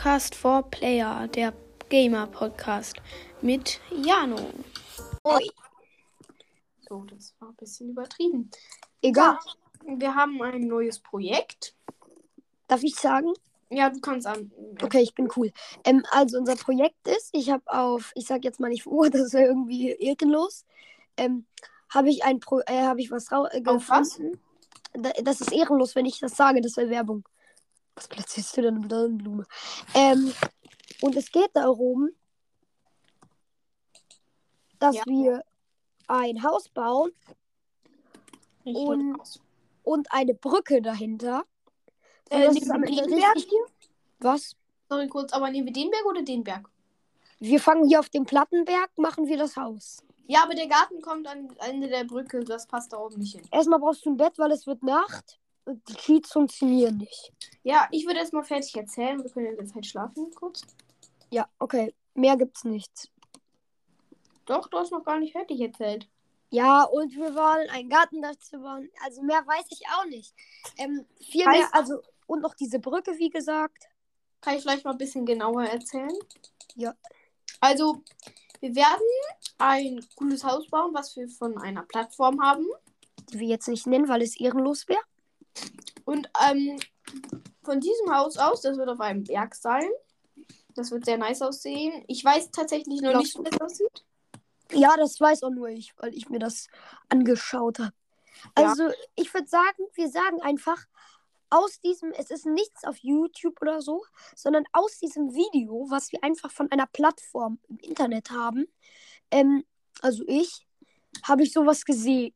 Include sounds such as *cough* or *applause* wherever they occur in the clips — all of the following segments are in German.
Podcast for Player, der Gamer-Podcast mit Jano. Ui. So, das war ein bisschen übertrieben. Egal. Wir haben ein neues Projekt. Darf ich sagen? Ja, du kannst an. Okay, ich bin cool. Ähm, also unser Projekt ist, ich habe auf, ich sag jetzt mal nicht Uhr, *laughs* das wäre irgendwie ehrenlos. Ähm, habe ich ein Pro, äh, habe ich was rau äh, Auf was? gefunden. Da- Das ist ehrenlos, wenn ich das sage, das wäre Werbung. Was platzierst du denn mit Blume? Ähm, und es geht darum, dass Ja. wir ein Haus bauen Ich Und- und eine Brücke dahinter. Äh, das ist am Ende richtig-? Was? Sorry, kurz, aber nehmen wir den Berg oder den Berg? Wir fangen hier auf dem Plattenberg, machen wir das Haus. Ja, aber der Garten kommt an Ende der Brücke. Das passt da oben nicht hin. Erstmal brauchst du ein Bett, weil es wird Nacht die Cheats funktionieren nicht. Ja, ich würde erstmal fertig erzählen. Wir können in der Zeit schlafen kurz. Ja, okay. Mehr gibt's nichts. Doch, du hast noch gar nicht fertig erzählt. Ja, und wir wollen einen Garten dazu bauen. Also mehr weiß ich auch nicht. Ähm, viel Heißt- mehr, also, und noch diese Brücke, wie gesagt. Kann ich vielleicht mal ein bisschen genauer erzählen? Ja. Also, wir werden ein cooles Haus bauen, was wir von einer Plattform haben. Die wir jetzt nicht nennen, weil es ehrenlos wäre. Und ähm, von diesem Haus aus, das wird auf einem Berg sein. Das wird sehr nice aussehen. Ich weiß tatsächlich noch nicht, wie das aussieht. Ja, das weiß auch nur ich, weil ich mir das angeschaut habe. Ja. Also, ich würde sagen, wir sagen einfach, aus diesem, es ist nichts auf YouTube oder so, sondern aus diesem Video, was wir einfach von einer Plattform im Internet haben, ähm, also ich, habe ich sowas gesehen.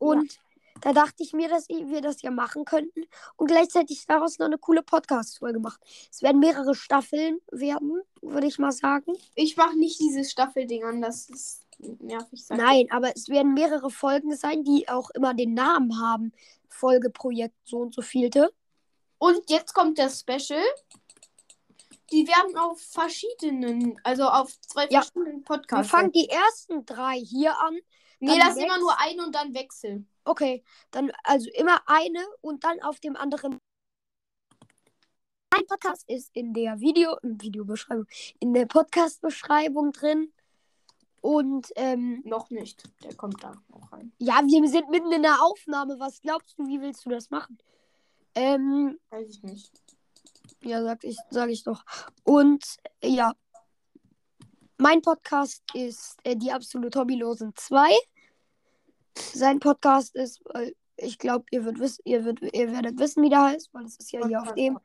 Und da dachte ich mir, dass wir das ja machen könnten und gleichzeitig daraus noch eine coole Podcast-Folge machen. Es werden mehrere Staffeln werden, würde ich mal sagen. Ich mache nicht dieses Staffelding an, das ist nervig. sag ich. Nein, aber es werden mehrere Folgen sein, die auch immer den Namen haben. Folgeprojekt so und so vielte. Und jetzt kommt das Special. Die werden auf verschiedenen, also auf zwei Ja. verschiedenen Wir Podcasts. fangen die ersten drei hier an. nee, das ist immer nur ein und dann Wechsel. Okay, dann also immer eine und dann auf dem anderen. Mein Podcast ist in der Video, in Videobeschreibung, in der Podcast-Beschreibung drin. Und ähm, Noch nicht. Der kommt da noch rein. ja, wir sind mitten in der Aufnahme. Was glaubst du, wie willst du das machen? Ähm, Weiß ich nicht. Ja, sag ich, sag ich doch. Und ja, mein Podcast ist äh, Die absolut Hobbylosen 2. Sein Podcast ist, ich glaube, ihr, wird wiss- ihr, wird, ihr werdet wissen, wie der heißt, weil es ist ja hier auf dem.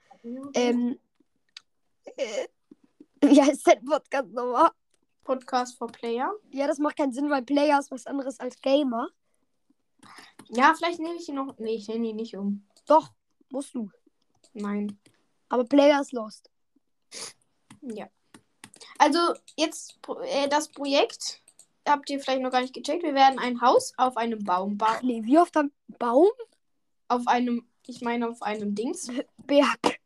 Ähm, äh, *laughs* wie heißt der Podcast nochmal? Podcast for Player. Ja, das macht keinen Sinn, weil Player ist was anderes als Gamer. Ja, vielleicht nehme ich ihn noch. Nee, ich nenne ihn nicht um. Doch, musst du. Nein. Aber Player ist lost. Ja. Also, jetzt äh, das Projekt. Habt ihr vielleicht noch gar nicht gecheckt. Wir werden ein Haus auf einem Baum bauen. nee, wie oft am Baum? Auf einem, ich meine, auf einem Dings. *laughs* Berg.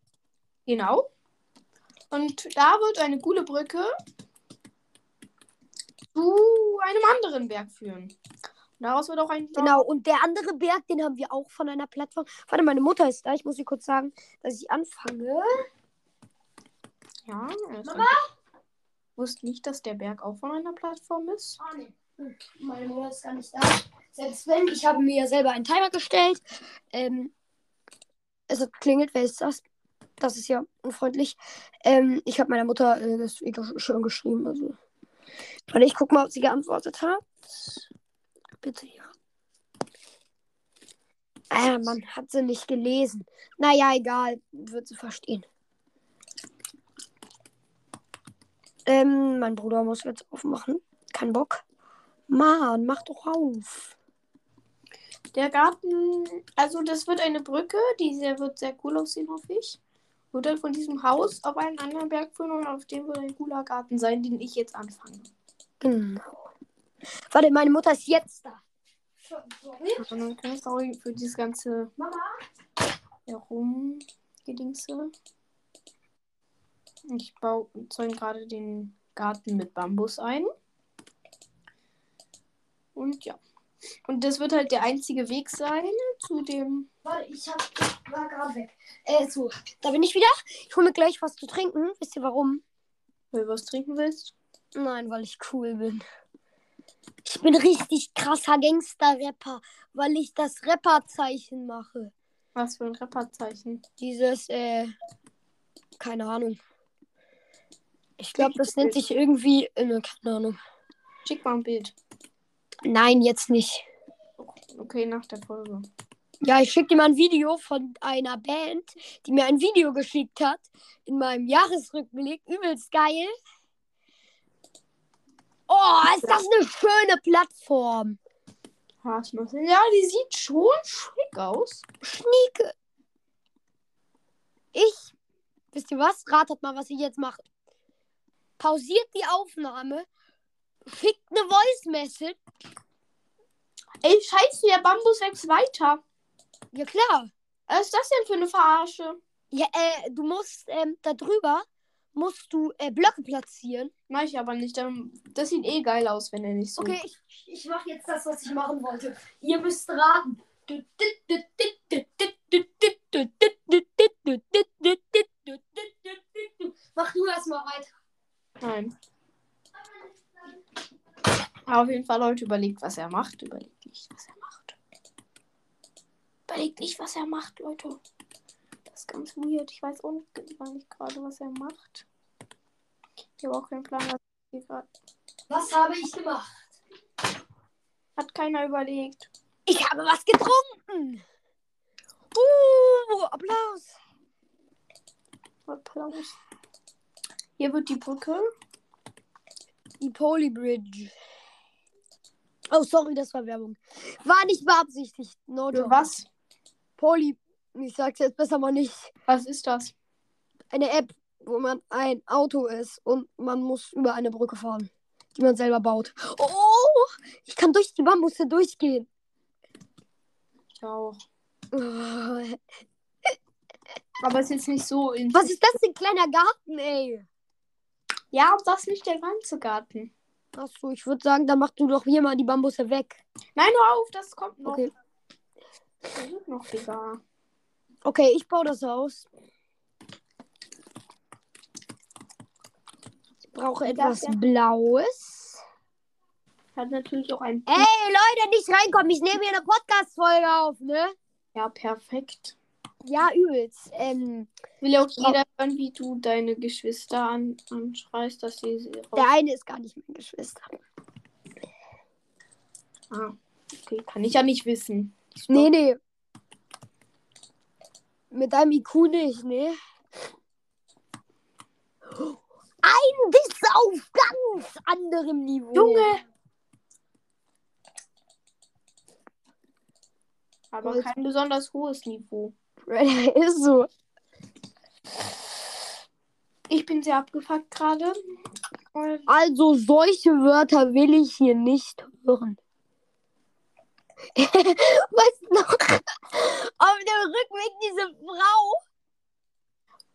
Genau. Und da wird eine coole Brücke zu einem anderen Berg führen. Und daraus wird auch ein. Genau, und der andere Berg, den haben wir auch von einer Plattform. Warte, meine Mutter ist da. Ich muss ihr kurz sagen, dass ich anfange. Ja, er Wusste nicht, dass der Berg auch von einer Plattform ist. Ah, nee. Meine Mutter ist gar nicht da. Selbst wenn, ich habe mir selber einen Timer gestellt. Ähm, es hat geklingelt. Wer ist das? Das ist ja unfreundlich. Ähm, ich habe meiner Mutter äh, das Video schon geschrieben. Also. Warte, ich guck mal, ob sie geantwortet hat. Bitte ja. Ah, man hat sie nicht gelesen. Naja, egal. Wird sie verstehen. Ähm, mein Bruder muss jetzt aufmachen. Kein Bock. Mann, mach doch auf. Der Garten, also das wird eine Brücke, die sehr, wird sehr cool aussehen, hoffe ich. Wird dann von diesem Haus auf einen anderen Berg führen und auf dem wird ein cooler Garten sein, den ich jetzt anfange. Genau. Warte, meine Mutter ist jetzt da. Sorry. Sorry für dieses ganze Mama. Herumgedingse. Ich baue gerade den Garten mit Bambus ein. Und ja. Und das wird halt der einzige Weg sein zu dem Warte, ich hab, ich war gerade weg. Äh, so, da bin ich wieder. Ich hole mir gleich was zu trinken. Wisst ihr warum? Weil du was trinken willst? Nein, weil ich cool bin. Ich bin richtig krasser Gangster-Rapper, weil ich das Rapper-Zeichen mache. Was für ein Rapperzeichen? Dieses, äh, keine Ahnung. Ich glaube, das nennt sich irgendwie, äh, ne, keine Ahnung. Schick mal ein Bild. Nein, jetzt nicht. Okay, nach der Folge. Ja, ich schicke dir mal ein Video von einer Band, die mir ein Video geschickt hat. In meinem Jahresrückblick. Übelst geil. Oh, ist das eine schöne Plattform. Haarschnüssel. Ja, die sieht schon schick aus. Schnieke. Ich, wisst ihr was? Ratet mal, was ich jetzt mache. Pausiert die Aufnahme, schickt eine Voice Message. Ey, scheiße, der Bambus wächst weiter. Ja klar. Was ist das denn für eine Verarsche? Ja, äh, du musst ähm, da drüber musst du äh, Blöcke platzieren. Mach ich aber nicht. Das sieht eh geil aus, wenn er nicht so. Okay, ich, ich mache jetzt das, was ich machen wollte. Ihr müsst raten. Mach du erstmal weiter. Nein. Aber auf jeden Fall, Leute, überlegt, was er macht. Überlegt nicht, was er macht. Überlegt nicht, was er macht, Leute. Das ist ganz weird. Ich weiß auch nicht, gar nicht gerade, was er macht. Ich habe auch keinen Plan, was hier gerade. Was habe ich gemacht? Hat keiner überlegt. Ich habe was getrunken. Uh, Applaus. Applaus. Hier wird die Brücke. Die Polybridge. Oh, sorry, das war Werbung. War nicht beabsichtigt. No Für was? Poly. Ich sag's jetzt besser mal nicht. Was ist das? Eine App, wo man ein Auto ist und man muss über eine Brücke fahren, die man selber baut. Oh, ich kann durch die Bambusse durchgehen. Ich auch. Oh, *laughs* Aber es ist jetzt nicht so. In Was ist das für ein kleiner Garten, ey? Ja, aber das ist nicht der ganze Garten. Achso, ich würde sagen, dann mach du doch hier mal die Bambusse weg. Nein, nur auf, das kommt noch. Okay. Das wird noch, Digga. Okay, ich baue das Haus. Ich brauche etwas ja- Blaues. Hat natürlich auch ein. Ey, Leute, nicht reinkommen. Ich nehme hier eine Podcast-Folge auf, ne? Ja, perfekt. Ja, übelst. Ähm, Will auch jeder hören, wie du deine Geschwister an, anschreist, dass sie sie raus. der eine ist gar nicht meine Geschwister. Ah, okay, kann ich ja nicht wissen. Ich Nee, nee. Mit deinem IQ nicht, ne? Ein Diss auf ganz anderem Niveau. Junge! Aber kein besonders hohes Niveau. *laughs* ist so. Ich bin sehr abgefuckt gerade. Also solche Wörter will ich hier nicht hören. *laughs* weißt du noch? Auf dem Rückweg diese Frau,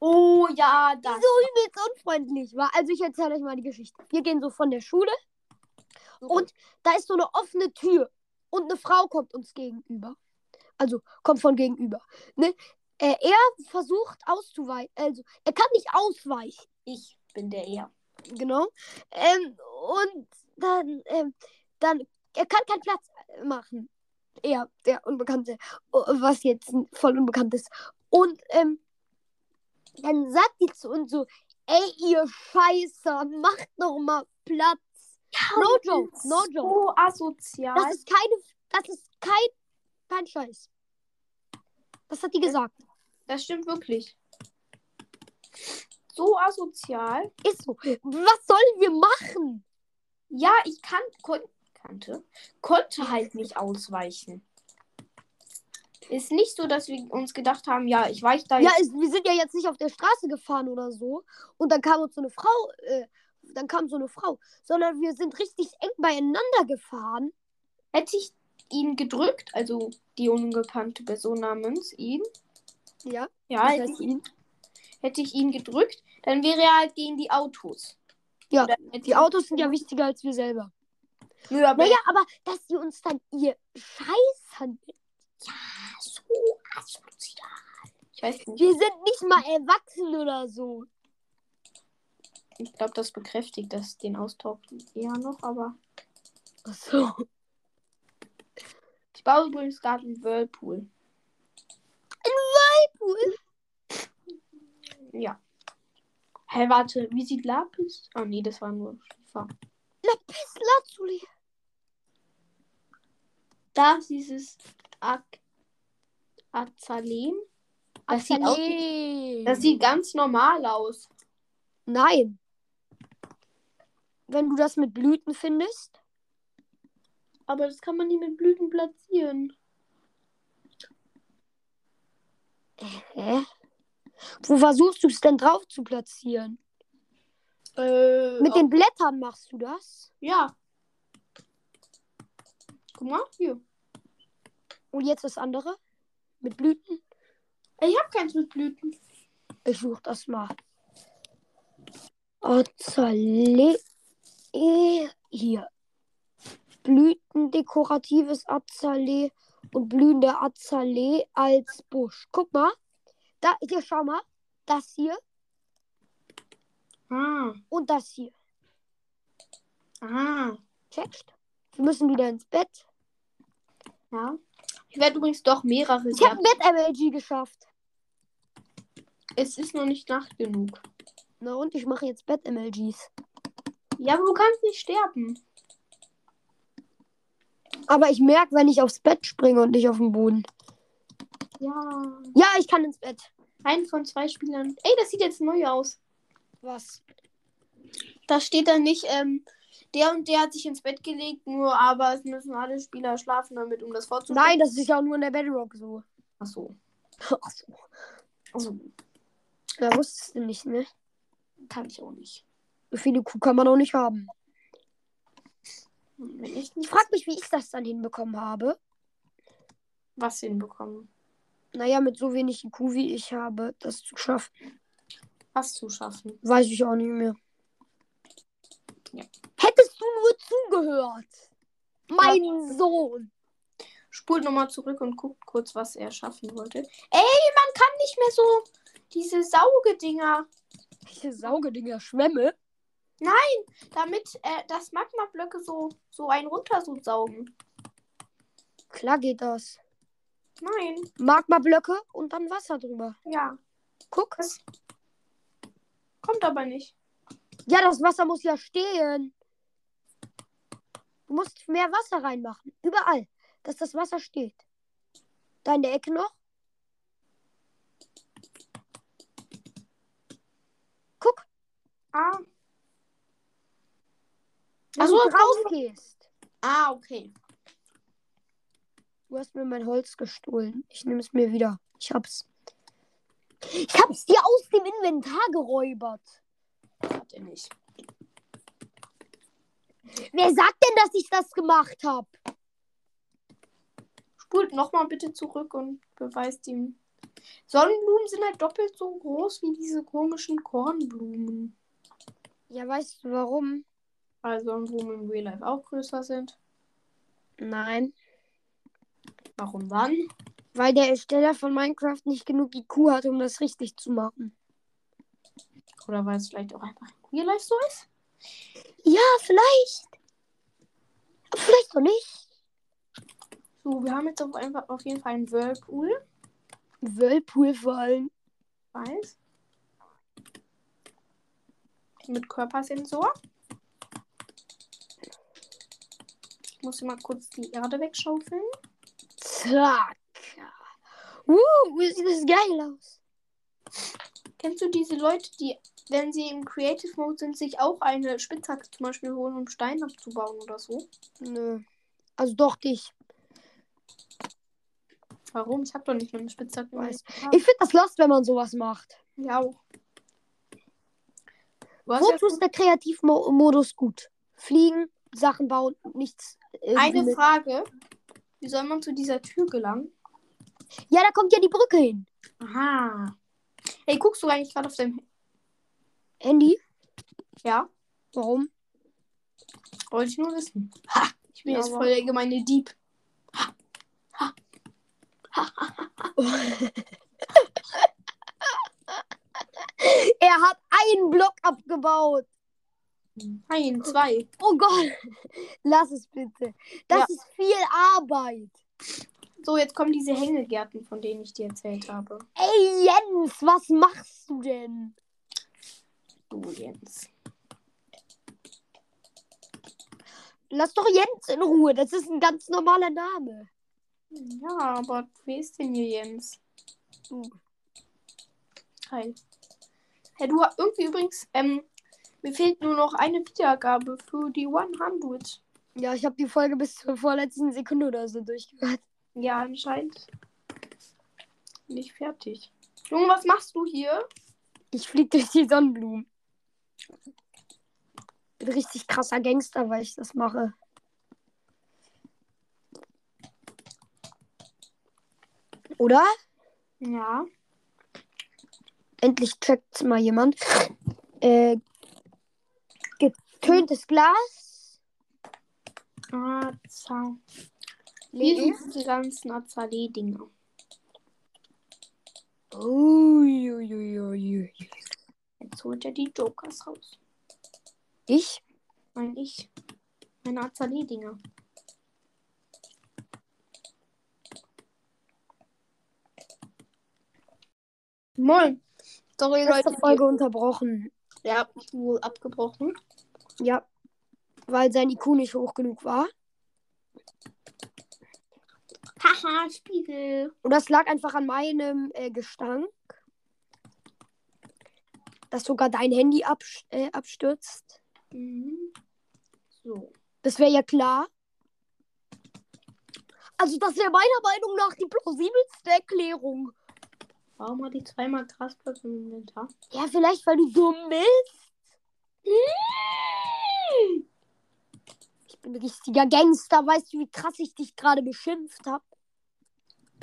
Oh ja, die das. so übelst unfreundlich war. Also ich erzähle euch mal die Geschichte. Wir gehen so von der Schule und da ist so eine offene Tür und eine Frau kommt uns gegenüber. Also kommt von gegenüber. Ne? Äh, er versucht auszuweichen. Also er kann nicht ausweichen. Ich bin der er. Genau. Ähm, und dann, ähm, dann, er kann keinen Platz machen. Er, der Unbekannte, was jetzt voll unbekannt ist. Und ähm, dann sagt die zu uns so, ey, ihr Scheißer, macht noch mal Platz. No joke, no joke. So asozial. Das ist keine, das ist kein, kein Scheiß. Das hat die gesagt. Das stimmt wirklich. So asozial. Ist so. Was sollen wir machen? Ja, ich kann, kon kannte, konnte halt nicht ausweichen. Ist nicht so, dass wir uns gedacht haben, ja, ich weiche da Ja, jetzt. es, wir sind ja jetzt nicht auf der Straße gefahren oder so. Und dann kam uns so eine Frau, äh, dann kam so eine Frau, sondern wir sind richtig eng beieinander gefahren. Hätte ich ihn gedrückt, also die unbekannte Person namens ihn, Ja. ja, hätte ich, ihn. hätte ich ihn gedrückt, dann wäre er halt gegen die Autos. Ja, Die Autos sind ja wichtiger als wir selber. Nö, aber Naja, aber dass sie uns dann ihr Scheiß handelt. so Ich weiß nicht. Wir sind nicht mal erwachsen oder so. Ich glaube, das bekräftigt das den Austausch eher noch, aber. Ach so. Ich baue übrigens gerade einen Whirlpool. Cool. Ja. Hä, hey, warte, wie sieht Lapis? Ah, nee, das war nur Schiefer. Lapis Lazuli. Da ist dieses Ak Azaleen. Das sieht, aus, das sieht ganz normal aus. Nein. Wenn du das mit Blüten findest. Aber das kann man nicht mit Blüten platzieren. Hä? Wo versuchst du es denn drauf zu platzieren? Äh, Mit den Blättern machst du das? Ja. Guck mal, hier. Und jetzt das andere? Mit Blüten? Ich habe keins mit Blüten. Ich suche das mal. Azalee. Hier. Blüten, dekoratives Azalee und blühende Azalee als Busch. Guck mal. Da, hier, schau mal. Das hier Ah, und das hier. ah. Checkst? Wir müssen wieder ins Bett. Ja. Ich werde übrigens doch mehrere. Ich habe ein Bett-MLG geschafft. Es ist noch nicht Nacht genug. Na und ich mache jetzt Bett-MLGs. Ja, aber du kannst nicht sterben. Aber ich merke, wenn ich aufs Bett springe und nicht auf den Boden. Ja. Ja, ich kann ins Bett. Ein von zwei Spielern. Ey, das sieht jetzt neu aus. Was? Da steht dann nicht, ähm, der und der hat sich ins Bett gelegt, nur aber es müssen alle Spieler schlafen damit, um das vorzubereiten. Nein, das ist ja auch nur in der Bedrock so. Ach so. Ach so. Also, Ja, wusstest du nicht, ne? kann ich auch nicht. So viele Kuh kann man auch nicht haben. Wenn ich Ich frage mich, wie ich das dann hinbekommen habe. was hinbekommen. Naja, mit so wenig IQ wie ich habe, das zu schaffen, Was zu schaffen. weiß ich auch nicht mehr. Ja. Hättest du nur zugehört. Mein Sohn. Spult nochmal zurück und guckt kurz, was er schaffen wollte. Ey, man kann nicht mehr so diese Saugedinger, Welche Saugedinger Schwämme? Damit äh, das Magma-Blöcke so, so einen runter so saugen. Klar geht das. Nein. Magma-Blöcke und dann Wasser drüber. Ja. Guck. Das kommt aber nicht. Ja, das Wasser muss ja stehen. Du musst mehr Wasser reinmachen. Überall, dass das Wasser steht. Da in der Ecke noch. Guck, Ah. Wenn Ach so, du das drauf gehst. Ah, okay. Du hast mir mein Holz gestohlen. Ich nehme es mir wieder. Ich hab's. Ich hab's dir aus dem Inventar geräubert. Hat er nicht. Wer sagt denn, dass ich das gemacht habe? Spult nochmal bitte zurück und beweist ihm. Sonnenblumen sind halt doppelt so groß wie diese komischen Kornblumen. Ja, weißt du warum? Weil Sonnenblumen im Real Life auch größer sind. Nein. Warum dann? Weil der Ersteller von Minecraft nicht genug IQ hat, um das richtig zu machen. Oder weil es vielleicht auch einfach im Real Life so ist? Ja, vielleicht. Aber vielleicht auch nicht. So, wir haben jetzt auf, einfach, auf jeden Fall einen Whirlpool. Whirlpool vor allem. Weiß. Mit Körpersensor. Ich muss mal kurz die Erde wegschaufeln. Zack. Uh, sieht das geil aus. Kennst du diese Leute, die, wenn sie im Creative Mode sind, sich auch eine Spitzhacke zum Beispiel holen, um Stein abzubauen oder so? Nö. Also doch dich. Warum? Ich habe doch nicht nur eine Spitzhacke. Weiß. Ich finde das lost, wenn man sowas macht. Ja auch. Wozu ist der Kreativmodus gut? Fliegen, Sachen bauen, nichts. irgendwie eine mit- Frage. Wie soll man zu dieser Tür gelangen? Ja, da kommt ja die Brücke hin. Aha. Ey, guckst du eigentlich gerade auf deinem... Handy? Ja, Warum? wollte ich nur wissen. Ha! Ich bin Ja, jetzt voll der gemeine Dieb. *laughs* er hat einen Block abgebaut. Nein, zwei. Oh Gott. *laughs* Lass es bitte. Das Ja. ist viel Arbeit. So, jetzt kommen diese Hängegärten, von denen ich dir erzählt habe. Ey, Jens, was machst du denn? Du, Jens. Lass doch Jens in Ruhe. Das ist ein ganz normaler Name. Ja, aber wer ist denn hier Jens? Du. Hi. Hey, du irgendwie übrigens, ähm, mir fehlt nur noch eine Wiedergabe für die 100. Ja, ich habe die Folge bis zur vorletzten Sekunde oder so durchgehört. Ja, anscheinend nicht fertig. Junge, was machst du hier? Ich flieg durch die Sonnenblumen. Bin richtig krasser Gangster, weil ich das mache. Oder? Ja. Endlich checkt mal jemand. Äh, getöntes Glas. Aza. Hier sind diese ganzen Azalee-Dinger. Uiuiuiui. Jetzt holt er die Jokers raus. Ich? Nein, ich. Meine Azalee-Dinger. Moin. Sorry, Leute. Folge unterbrochen. Ja, wohl abgebrochen. Ja. Weil sein IQ nicht hoch genug war. Haha, Spiegel. Und das lag einfach an meinem äh, Gestank. Dass sogar dein Handy abs äh, abstürzt. Mhm. So. Das wäre ja klar. Also, das wäre meiner Meinung nach die plausibelste Erklärung. Warum hat die zweimal Grasplatz im Inventar? Ja, vielleicht, weil du dumm bist. Ich bin ein richtiger Gangster. Weißt du, wie krass ich dich gerade beschimpft habe?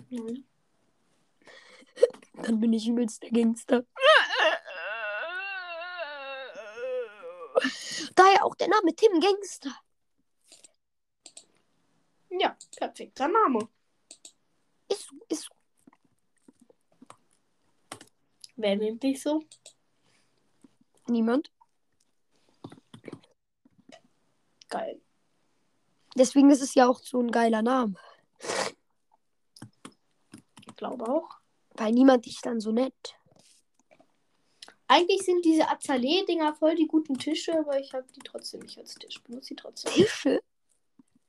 Nein. *laughs* Dann bin ich übelst der Gangster. Daher auch der Name Tim Gangster. Ja, perfekter Name. Ist so, ist so. Wer nennt dich so? Niemand. Geil. Deswegen ist es ja auch so ein geiler Name. Ich glaube auch. Weil niemand dich dann so nennt. Eigentlich sind diese Azalee-Dinger voll die guten Tische, aber ich habe die trotzdem nicht als Tisch. Benutze sie trotzdem. Tische?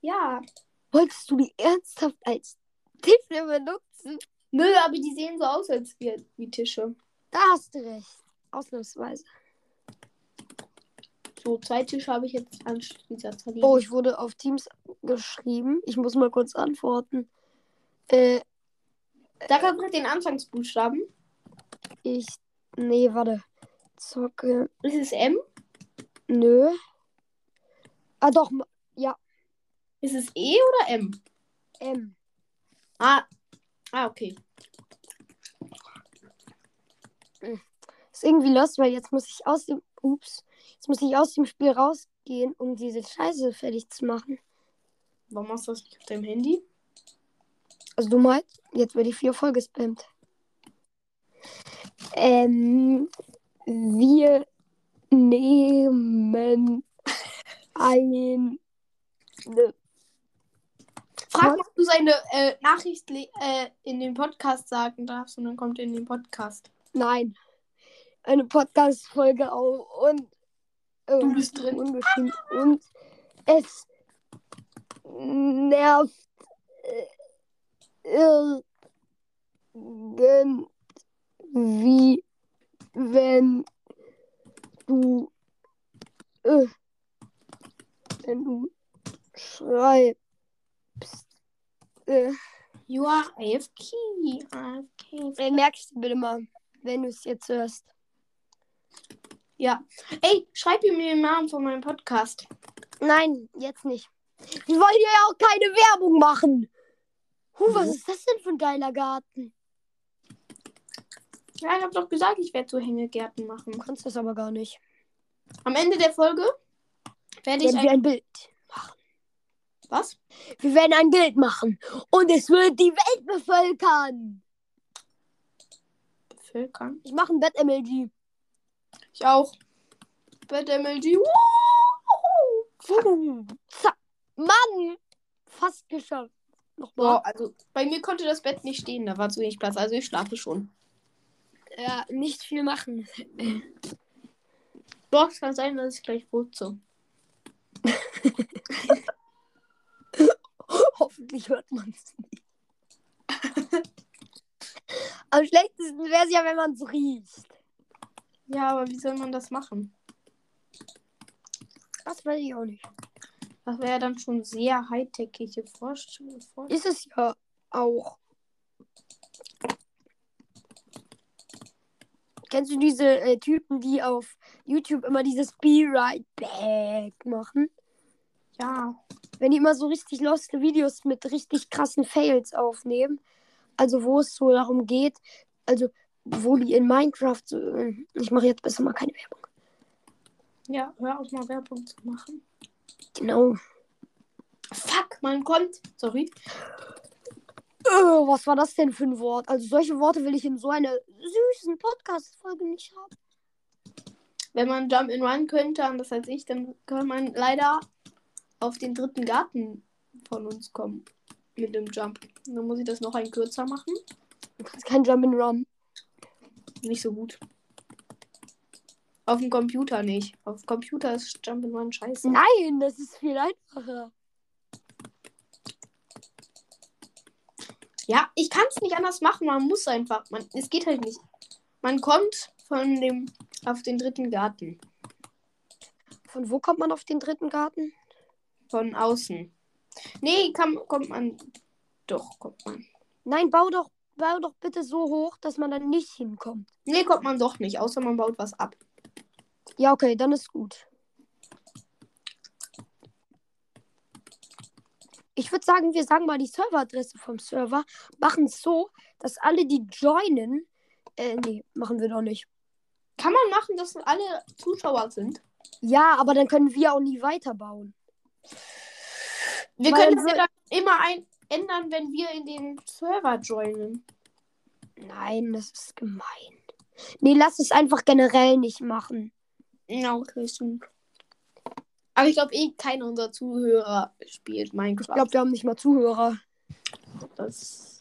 Ja. Wolltest du die ernsthaft als Tische benutzen? Nö, aber die sehen so aus als wie, wie Tische. Da hast du recht. Ausnahmsweise. So, zwei Tische habe ich jetzt an diese Azalee. Oh, ich wurde auf Teams geschrieben. Ich muss mal kurz antworten. Äh, Sag einfach den Anfangsbuchstaben. ich. Nee, warte. Zocke. Ist es M? Nö. Ah, doch. Ja, Ist es E oder M? M. Ah. Ah, okay. Ist irgendwie los, weil jetzt muss ich aus dem. Ups. Jetzt muss ich aus dem Spiel rausgehen, um diese Scheiße fertig zu machen. Warum machst du das nicht auf deinem Handy? Also du meinst, jetzt werde ich vier voll gespammt. Ähm, wir nehmen ein. Ne, Frag ob du seine äh, Nachricht äh, in den Podcast sagen darfst und dann kommt er in den Podcast. nein. Eine Podcast-Folge auf und. Äh, Du bist drin. Ungeschrieben. Und es nervt. Äh, irgendwie, wenn du. Äh, wenn du schreibst. Äh, You are AFK. AFK. merkst du bitte mal, wenn du es jetzt hörst. Ja. Ey, schreib ihm den Namen von meinem Podcast. Nein, jetzt nicht. Wir wollen hier ja auch keine Werbung machen. Huh, was Mhm. ist das denn für ein geiler Garten? Ja, ich hab doch gesagt, ich werde so Hängegärten machen. Du kannst das aber gar nicht. Am Ende der Folge werde ich Werden wir ein, ein Bild. Was? Wir werden ein Bild machen und es wird die Welt bevölkern. Bevölkern? Ich mache ein Bett MLG. Ich auch. Bad MLG. Uh, zack. Mann! Fast geschafft. Nochmal. Boah, also bei mir konnte das Bett nicht stehen, da war zu wenig Platz, also ich schlafe schon. Ja, nicht viel machen. Doch, es kann sein, dass ich gleich putze. *laughs* Hoffentlich hört man es nicht. *laughs* Am schlechtesten wäre es ja, wenn man es riecht. Ja, aber wie soll man das machen? Das weiß ich auch nicht. Das wäre dann schon sehr hightechige Vorstellung. Ist es ja auch. Kennst du diese äh, Typen, die auf YouTube immer dieses Be Right Back machen? Ja. Wenn die immer so richtig lost Videos mit richtig krassen Fails aufnehmen. Also wo es so darum geht, also wo die in Minecraft so, äh, ich mache jetzt besser mal keine Werbung. Ja, hör auf mal Werbung zu machen. Genau. Fuck, man kommt. Sorry. Äh, was war das denn für ein Wort? Also solche Worte will ich in so einer süßen Podcast-Folge nicht haben. Wenn man Jump and Run könnte, anders als ich, dann kann man leider auf den dritten Garten von uns kommen. Mit dem Jump. Dann muss ich das noch ein kürzer machen. Du kannst kein Jump and Run. Nicht so gut. Auf dem Computer nicht. Auf dem Computer ist Jump and Run scheiße. Nein, das ist viel einfacher. Ja, ich kann es nicht anders machen. Man muss einfach. Man, es geht halt nicht. Man kommt von dem auf den dritten Garten. Von wo kommt man auf den dritten Garten? Von außen. Nee, kann, kommt man. Doch, kommt man. Nein, bau doch, bau doch bitte so hoch, dass man dann nicht hinkommt. Nee, kommt man doch nicht, außer man baut was ab. Ja, okay, dann ist gut. Ich würde sagen, wir sagen mal die Serveradresse vom Server, machen es so, dass alle, die joinen, äh, nee, machen wir doch nicht. Kann man machen, dass alle Zuschauer sind? Ja, aber dann können wir auch nie weiterbauen. Wir Weil können es so- ja dann immer ein ändern, wenn wir in den Server joinen. Nein, das ist gemein. Nee, lass es einfach generell nicht machen. Ja, okay, stimmt. Aber ich glaube eh, keiner unserer Zuhörer spielt Minecraft. Ich glaube, wir haben nicht mal Zuhörer. das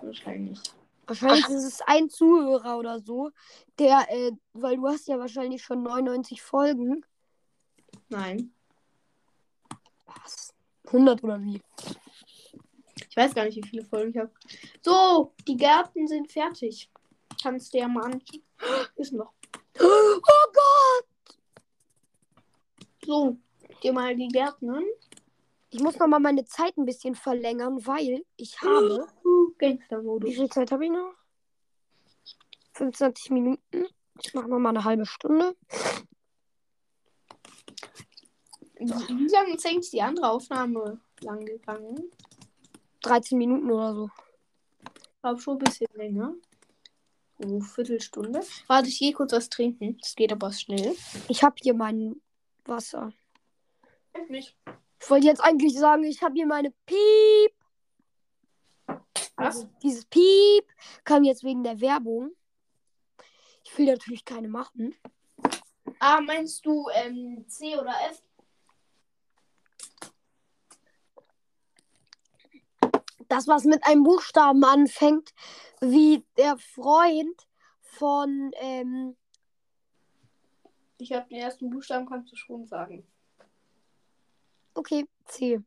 wahrscheinlich. Wahrscheinlich ist es ein Zuhörer oder so, der, äh, weil du hast ja wahrscheinlich schon 99 Folgen. Nein. Was? 100 oder wie? Ich weiß gar nicht, wie viele Folgen ich habe. So, die Gärten sind fertig. Kannst du ja mal an. *gasps* Ist noch. *gasps* Oh Gott! So, dir mal die Gärten an. Ich muss noch mal meine Zeit ein bisschen verlängern, weil ich habe. *gasps* Uh, Wie Gangster-Modus. viel Zeit habe ich noch? 25 Minuten. Ich mache noch mal eine halbe Stunde. Wie lange ist eigentlich die andere Aufnahme lang gegangen? 13 Minuten oder so. War schon ein bisschen länger. Oh, Viertelstunde. Warte, ich gehe kurz was trinken. Das geht aber schnell. Ich habe hier mein Wasser. Nicht. Ich wollte jetzt eigentlich sagen, ich habe hier meine Piep. Was? Also dieses Piep kam jetzt wegen der Werbung. Ich will natürlich keine machen. Ah, meinst du ähm, C oder F? Das, was mit einem Buchstaben anfängt, wie der Freund von, ähm, Ich habe den ersten Buchstaben, kannst du schon sagen. okay, C.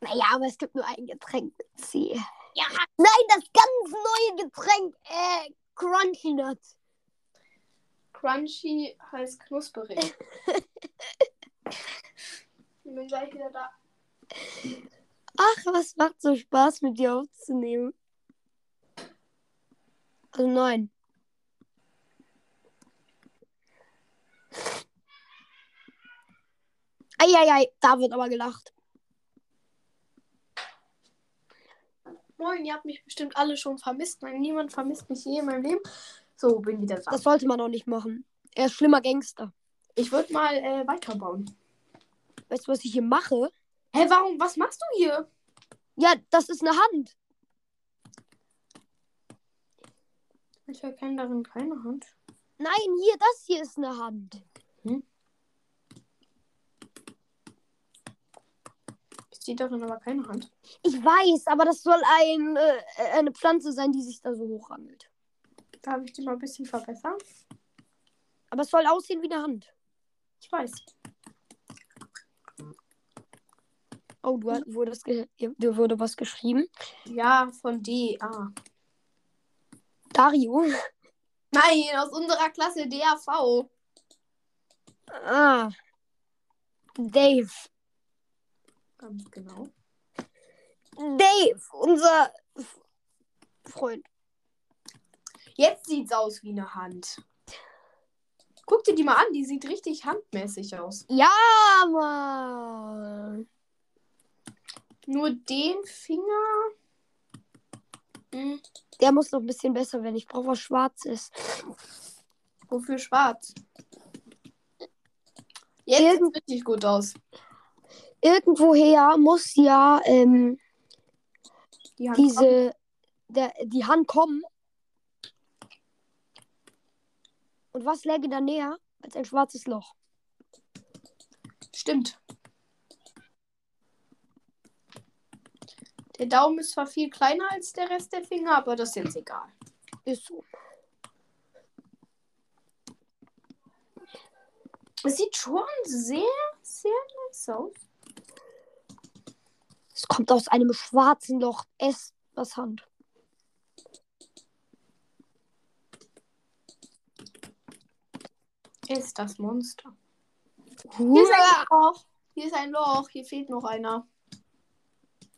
Naja, aber es gibt nur ein Getränk mit C. Ja. Nein, das ganz neue Getränk, äh, Crunchy Nut. Crunchy heißt knusperig. *laughs* ich bin gleich wieder da. Ach, was macht so Spaß mit dir aufzunehmen? Also nein. Eieiei, da wird aber gelacht. Moin, ihr habt mich bestimmt alle schon vermisst. Nein, niemand vermisst mich je in meinem Leben. So, bin wieder da. Das sollte man auch nicht machen. Er ist schlimmer Gangster. Ich würde mal äh, weiterbauen. Weißt du, was ich hier mache? Hä, warum? Was machst du hier? Ja, das ist eine Hand. Ich erkenne darin keine Hand. Nein, hier, das hier ist eine Hand. Ich sehe darin aber keine Hand. Ich weiß, aber das soll ein, äh, eine Pflanze sein, die sich da so hochrammelt. Darf ich die mal ein bisschen verbessern? Aber es soll aussehen wie eine Hand. Ich weiß. Oh, du, hast- wurdest dir wurde was geschrieben. Ja, von D. Ah. Dario. Nein, aus unserer Klasse DAV. Ah. Dave. Ganz genau. Dave, unser Freund. Jetzt sieht's aus wie eine Hand. Guck dir die mal an, die sieht richtig handmäßig aus. Ja, Mann. Nur den Finger. Hm, Der muss noch ein bisschen besser werden. Ich brauche was Schwarzes. wofür schwarz? Jetzt Irgend- sieht's richtig gut aus. Irgendwoher muss ja ähm, Die diese der, die Hand kommen. Und was läge da näher als ein schwarzes Loch? Stimmt. Der Daumen ist zwar viel kleiner als der Rest der Finger, aber das ist jetzt egal. Ist so. Es sieht schon sehr, sehr nice aus. Es kommt aus einem schwarzen Loch. Es was Hand. Ist das Monster. Hier ist ein Loch. Hier ist ein Loch. Hier fehlt noch einer.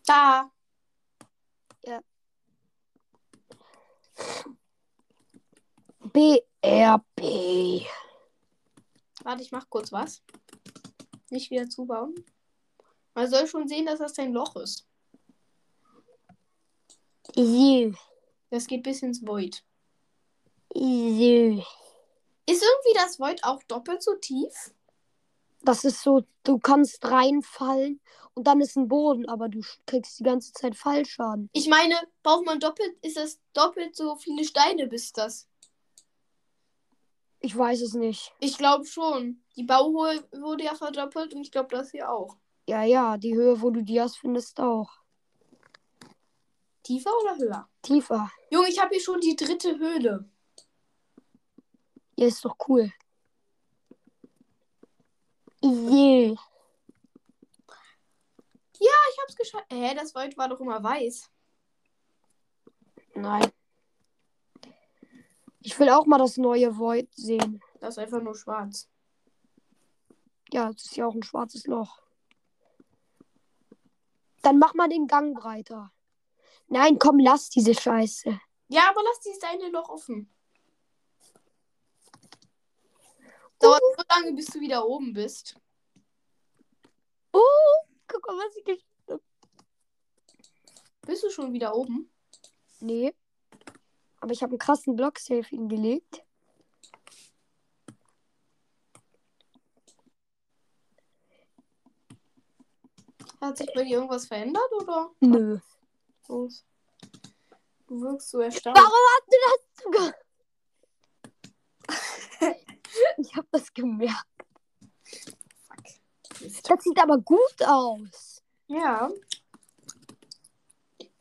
Da. BRB. Warte, ich mach kurz was. Nicht wieder zubauen. Man soll schon sehen, dass das ein Loch ist. So. Das geht bis ins Void. So. Ist irgendwie das Void auch doppelt so tief? Das ist so, du kannst reinfallen und dann ist ein Boden, aber du kriegst die ganze Zeit Fallschaden. Ich meine, braucht man doppelt, ist das doppelt so viele Steine bis das? Ich weiß es nicht. Ich glaube schon. Die Bauhöhe wurde ja verdoppelt und ich glaube das hier auch. Ja, ja, die Höhe, wo du die hast, findest auch. Tiefer oder höher? Tiefer. Junge, ich habe hier schon die dritte Höhle. Ja, ist doch cool. Yeah. Ich hab's geschafft. Hä, das Void war doch immer weiß. Nein. Ich will auch mal das neue Void sehen. Das ist einfach nur schwarz. Ja, das ist ja auch ein schwarzes Loch. Dann mach mal den Gang breiter. Nein, komm, lass diese Scheiße. Ja, aber lass dieses eine Loch offen. Dauert so lange, bis du wieder oben bist. Oh, guck mal, was ich gesch... Bist du schon wieder oben? Nee. Aber ich habe einen krassen Block-Safe hingelegt. Hat sich bei dir irgendwas verändert oder? Nö. Du wirkst so erstaunt. Warum hast du das sogar? *laughs* ich habe das gemerkt. Das sieht aber gut aus. Ja.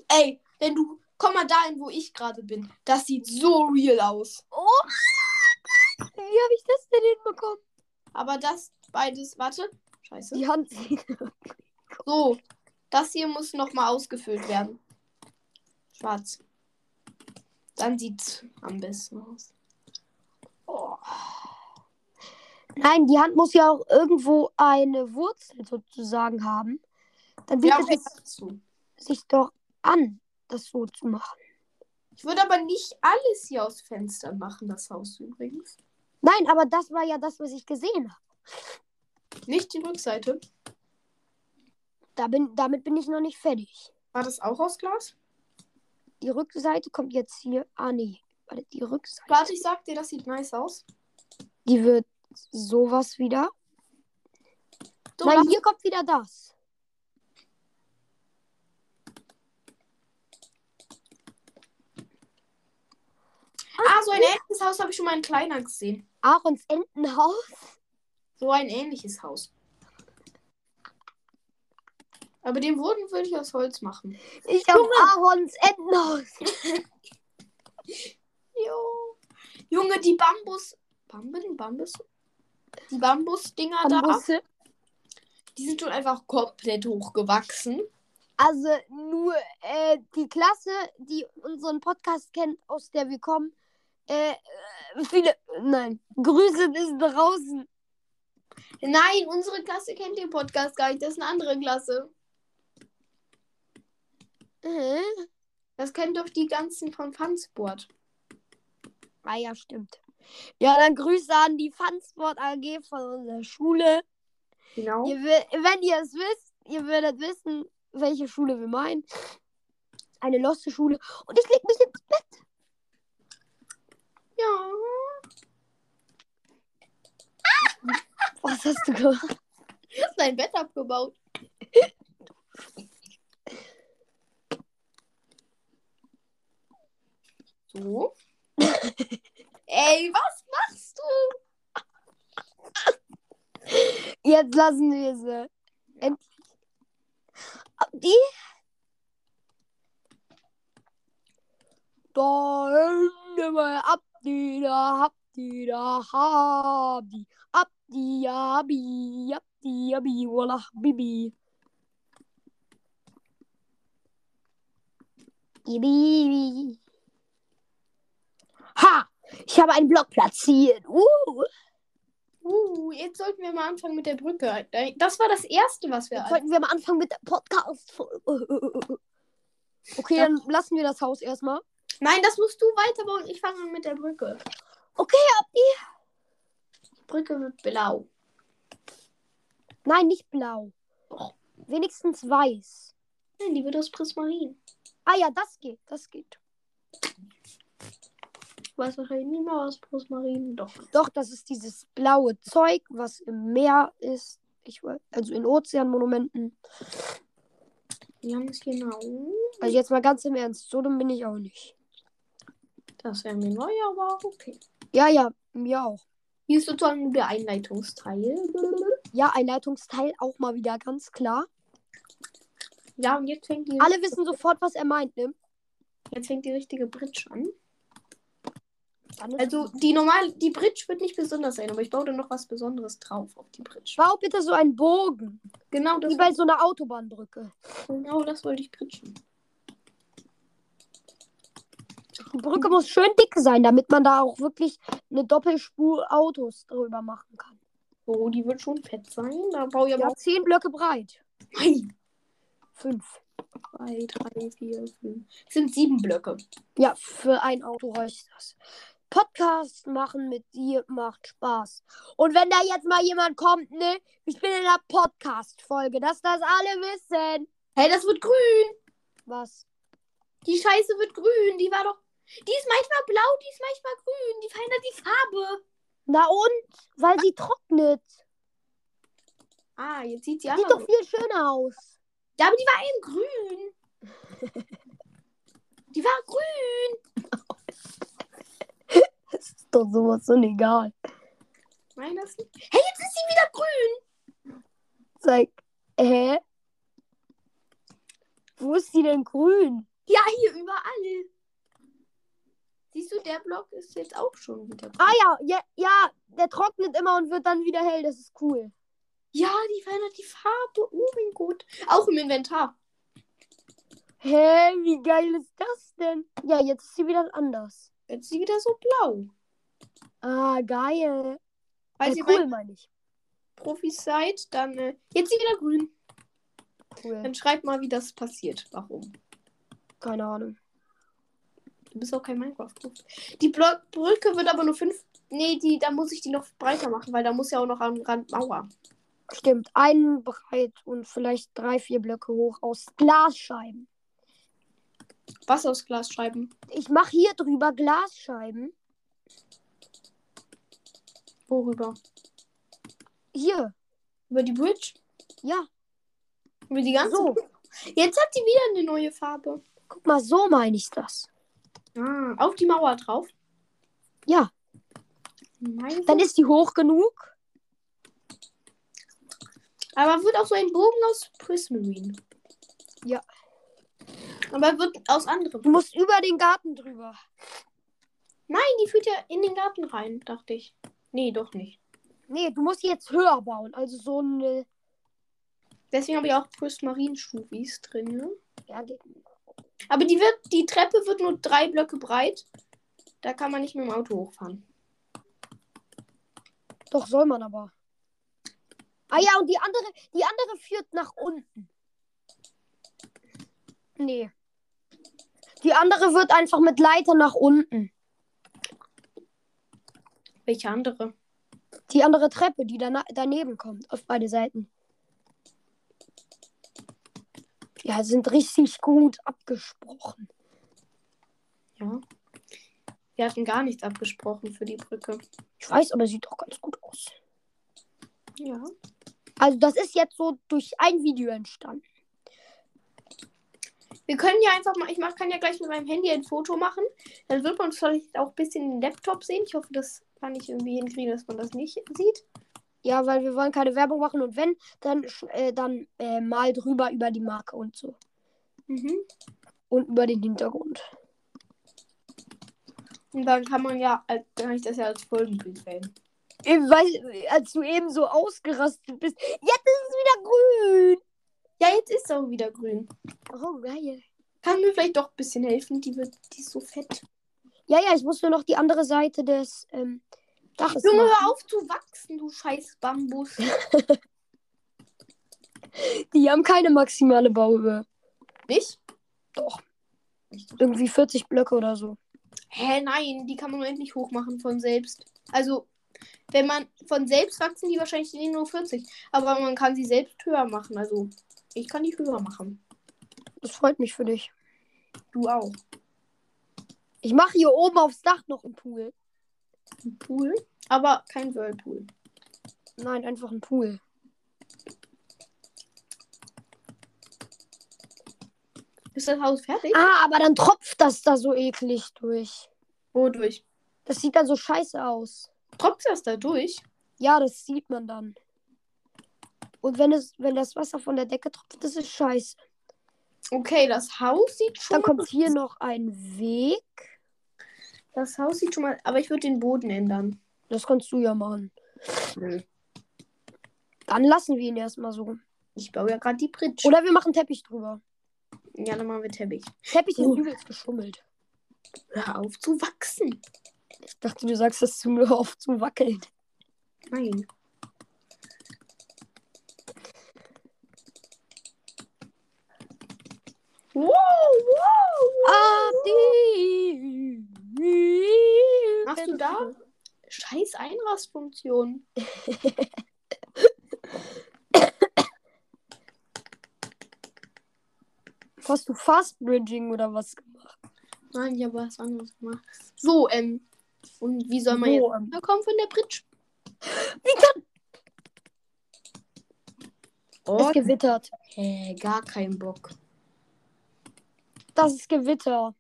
Ey, wenn du. Komm mal dahin, wo ich gerade bin. Das sieht so real aus. Oh, wie habe ich das denn hinbekommen? Aber das beides. Warte. Scheiße. Die Hand sieht. *laughs* So. Das hier muss nochmal ausgefüllt werden. Schwarz. Dann sieht's am besten aus. Oh. Nein, die Hand muss ja auch irgendwo eine Wurzel sozusagen haben. Dann Ja, bietet okay, es sich doch an, das so zu machen. Ich würde aber nicht alles hier aus Fenstern machen, das Haus übrigens. Nein, aber das war ja das, was ich gesehen habe. Nicht die Rückseite. Da bin, damit bin ich noch nicht fertig. War das auch aus Glas? Die Rückseite kommt jetzt hier. Ah, nee. Warte, die Rückseite. Warte, ich sag dir, das sieht nice aus. Die wird sowas wieder. So, Nein, hier kommt wieder das. Ah, so ein ähnliches Haus habe ich schon mal in kleiner gesehen. Aarons Entenhaus? So ein ähnliches Haus. Aber den Boden würde ich aus Holz machen. Ich habe Aarons Entenhaus. *laughs* jo. Junge, die Bambus. Bambus? Die Bambusdinger da, Bambusse. die sind schon einfach komplett hochgewachsen. Also nur äh, die Klasse, die unseren Podcast kennt, aus der wir kommen, äh, äh, viele, nein, Grüße ist draußen. Nein, unsere Klasse kennt den Podcast gar nicht. Das ist eine andere Klasse. Äh? Das kennt doch die ganzen von Funsport. Ah ja, stimmt. Ja, dann Grüße an die Funsport AG von unserer Schule. Genau. Ihr, wi- wenn ihr es wisst, ihr werdet wissen, welche Schule wir meinen. Eine loste Schule. Und ich leg mich ins Bett. Ja. *laughs* Was hast du gemacht? Du hast dein Bett abgebaut. *laughs* So. *laughs* Ey, was machst du? Jetzt lassen wir sie. Endlich. Die? Da Hände mal ab, die da, hab die da, hab die. Ab die, abi, ab die, abi, wallah, bibi. Bibi. Ha! Ich habe einen Block platziert. Uh. Uh, jetzt sollten wir mal anfangen mit der Brücke. Das war das erste, was wir. Jetzt sollten wir mal anfangen mit der podcast *laughs* Okay, dann lassen wir das Haus erstmal. Nein, das musst du weiterbauen. Ich fange an mit der Brücke. Okay, Die Brücke wird blau. nein, nicht blau. Wenigstens weiß. Nein, die wird aus Prismarin. Ah ja, das geht, das geht. Weiß wahrscheinlich nicht mehr aus Prismarin. Doch. Doch, das ist dieses blaue Zeug, was im Meer ist. Ich, also in Ozeanmonumenten. Ganz genau. Also jetzt mal ganz im Ernst, so dumm bin ich auch nicht. Das wäre mir neu, aber okay. Ja, ja, mir auch. Hier ist sozusagen der Einleitungsteil. Ja, ein Leitungsteil auch mal wieder ganz klar. Ja, und jetzt fängt die, Alle wissen sofort, was er meint, ne? jetzt fängt die richtige Bridge an. Also die normal, die Bridge wird nicht besonders sein, aber ich baue da noch was Besonderes drauf auf die Bridge. Bau bitte so einen Bogen. Genau das, Wie bei so einer Autobahnbrücke. genau das wollte ich bridgen. Die Brücke muss schön dick sein, damit man da auch wirklich eine Doppelspur Autos drüber machen kann. So, die wird schon fett sein. Da baue ich aber Ja, auch zehn Blöcke breit. Nein. Fünf. Zwei, drei, vier, fünf. Es sind sieben Blöcke. Ja, für ein Auto reicht das. Podcast machen mit dir macht Spaß. Und wenn da jetzt mal jemand kommt, ne? Ich bin in einer Podcast-Folge, dass das alle wissen. Hey, das wird grün. Was? Die Scheiße wird grün. Die war doch. Die ist manchmal blau, die ist manchmal grün. Die verändert die Farbe. Na und? Weil sie trocknet. Ah, jetzt sieht sie Sieht anders doch aus. viel schöner aus. Ja, aber die war eben grün. *laughs* Die war grün. *laughs* Das ist doch sowas von egal. Nein, das nicht. Hey, jetzt ist sie wieder grün. Zeig. Hä? Wo ist sie denn grün? Ja, hier überall. Siehst du, der Block ist jetzt auch schon wieder grün. Ah ja, ja, ja, der trocknet immer und wird dann wieder hell. Das ist cool. Ja, die verändert die Farbe. Oh mein Gott. Auch im Inventar. Hä, wie geil ist das denn? Ja, jetzt ist sie wieder anders. Jetzt ist sie wieder so blau. Ah, geil. Äh, ihr cool, meine ich. Profis seid, dann äh, jetzt ist sie wieder grün. Cool. Dann schreibt mal, wie das passiert. Warum? Keine Ahnung. Du bist auch kein Minecraft-Profi. Die Blo Brücke wird aber nur fünf. Nee, die, da muss ich die noch breiter machen, weil da muss ja auch noch am Rand Mauer. Stimmt, einen breit und vielleicht drei, vier Blöcke hoch aus Glasscheiben. Was aus Glas schreiben? Ich mache hier drüber Glasscheiben. Worüber? Hier, Über die Bridge? ja, Über die ganze so. Jetzt hat sie wieder eine neue Farbe. Guck mal, so meine ich das. Ah, auf die Mauer drauf. Ja, Meine dann ist die hoch genug. Aber wird auch so ein Bogen aus Prismarine. Ja. Aber wird aus anderem. Du musst über den Garten drüber. Nein, die führt ja in den Garten rein, dachte ich. Nee, doch nicht. Nee, du musst jetzt höher bauen. Also so eine. Deswegen habe ich auch Prismarine-Stufis drin. Ne? Ja, geht. Aber die, wird, die Treppe wird nur drei Blöcke breit. Da kann man nicht mit dem Auto hochfahren. Doch, soll man aber. Ah ja, und die andere, die andere führt nach unten. Nee. Die andere wird einfach mit Leiter nach unten. Welche andere? Die andere Treppe, die dana daneben kommt, auf beide Seiten. Ja, sind richtig gut abgesprochen. Ja. Wir hatten gar nichts abgesprochen für die Brücke. Ich weiß, aber sieht doch ganz gut aus. Ja. Also, das ist jetzt so durch ein Video entstanden. Wir können ja einfach mal, ich mach, kann ja gleich mit meinem Handy ein Foto machen. Dann wird man vielleicht auch ein bisschen den Laptop sehen. Ich hoffe, das kann ich irgendwie hinkriegen, dass man das nicht sieht. Ja, weil wir wollen keine Werbung machen und wenn, dann, äh, dann äh, mal drüber über die Marke und so. Mhm. Und über den Hintergrund. Und dann kann man ja, als- kann ich das ja als Folgenbild wählen. Eben, weil, als du eben so ausgerastet bist. Jetzt ist es wieder grün. Ja, jetzt ist es auch wieder grün. Oh, geil. Kann mir vielleicht doch ein bisschen helfen. Die wird, die ist so fett. Ja, ja, ich muss nur noch die andere Seite des ähm, Daches Junge, machen. hör auf zu wachsen, du scheiß Bambus. *laughs* Die haben keine maximale Bauhöhe. Nicht? Doch. Irgendwie 40 Blöcke oder so. Hä, nein, die kann man endlich hochmachen von selbst. Also, wenn man von selbst wachsen, die wahrscheinlich nur 40. Aber man kann sie selbst höher machen. Also, ich kann die höher machen. Das freut mich für dich. Du auch. Ich mache hier oben aufs Dach noch einen Pool. Ein Pool, aber kein Whirlpool. Nein, einfach ein Pool. Ist das Haus fertig? Ah, aber dann tropft das da so eklig durch. Wodurch? Das sieht dann so scheiße aus. Tropft das da durch? Ja, das sieht man dann. Und wenn es, wenn das Wasser von der Decke tropft, das ist scheiße. Okay, das Haus sieht schon. Dann kommt hier noch ein Weg. Das Haus sieht schon mal. Aber ich würde den Boden ändern. Das kannst du ja machen. Nö. Dann lassen wir ihn erstmal so. Ich baue ja gerade die Bridge. Oder wir machen Teppich drüber. Ja, dann machen wir Teppich. Teppich ist Oh. übelst geschummelt. Hör auf zu wachsen. Ich dachte, du sagst das zu mir auf zu wackeln. Nein. Wow, wow. Adi. Machst du da? Scheiß Einrastfunktion. *laughs* Hast du Fast Bridging oder was gemacht? Nein, ich habe was anderes gemacht. So, ähm. Und wie soll man So, jetzt ähm. kommen von der Bridge? Wie kann Oh, es gewittert? hä, gar kein Bock. Das ist Gewitter.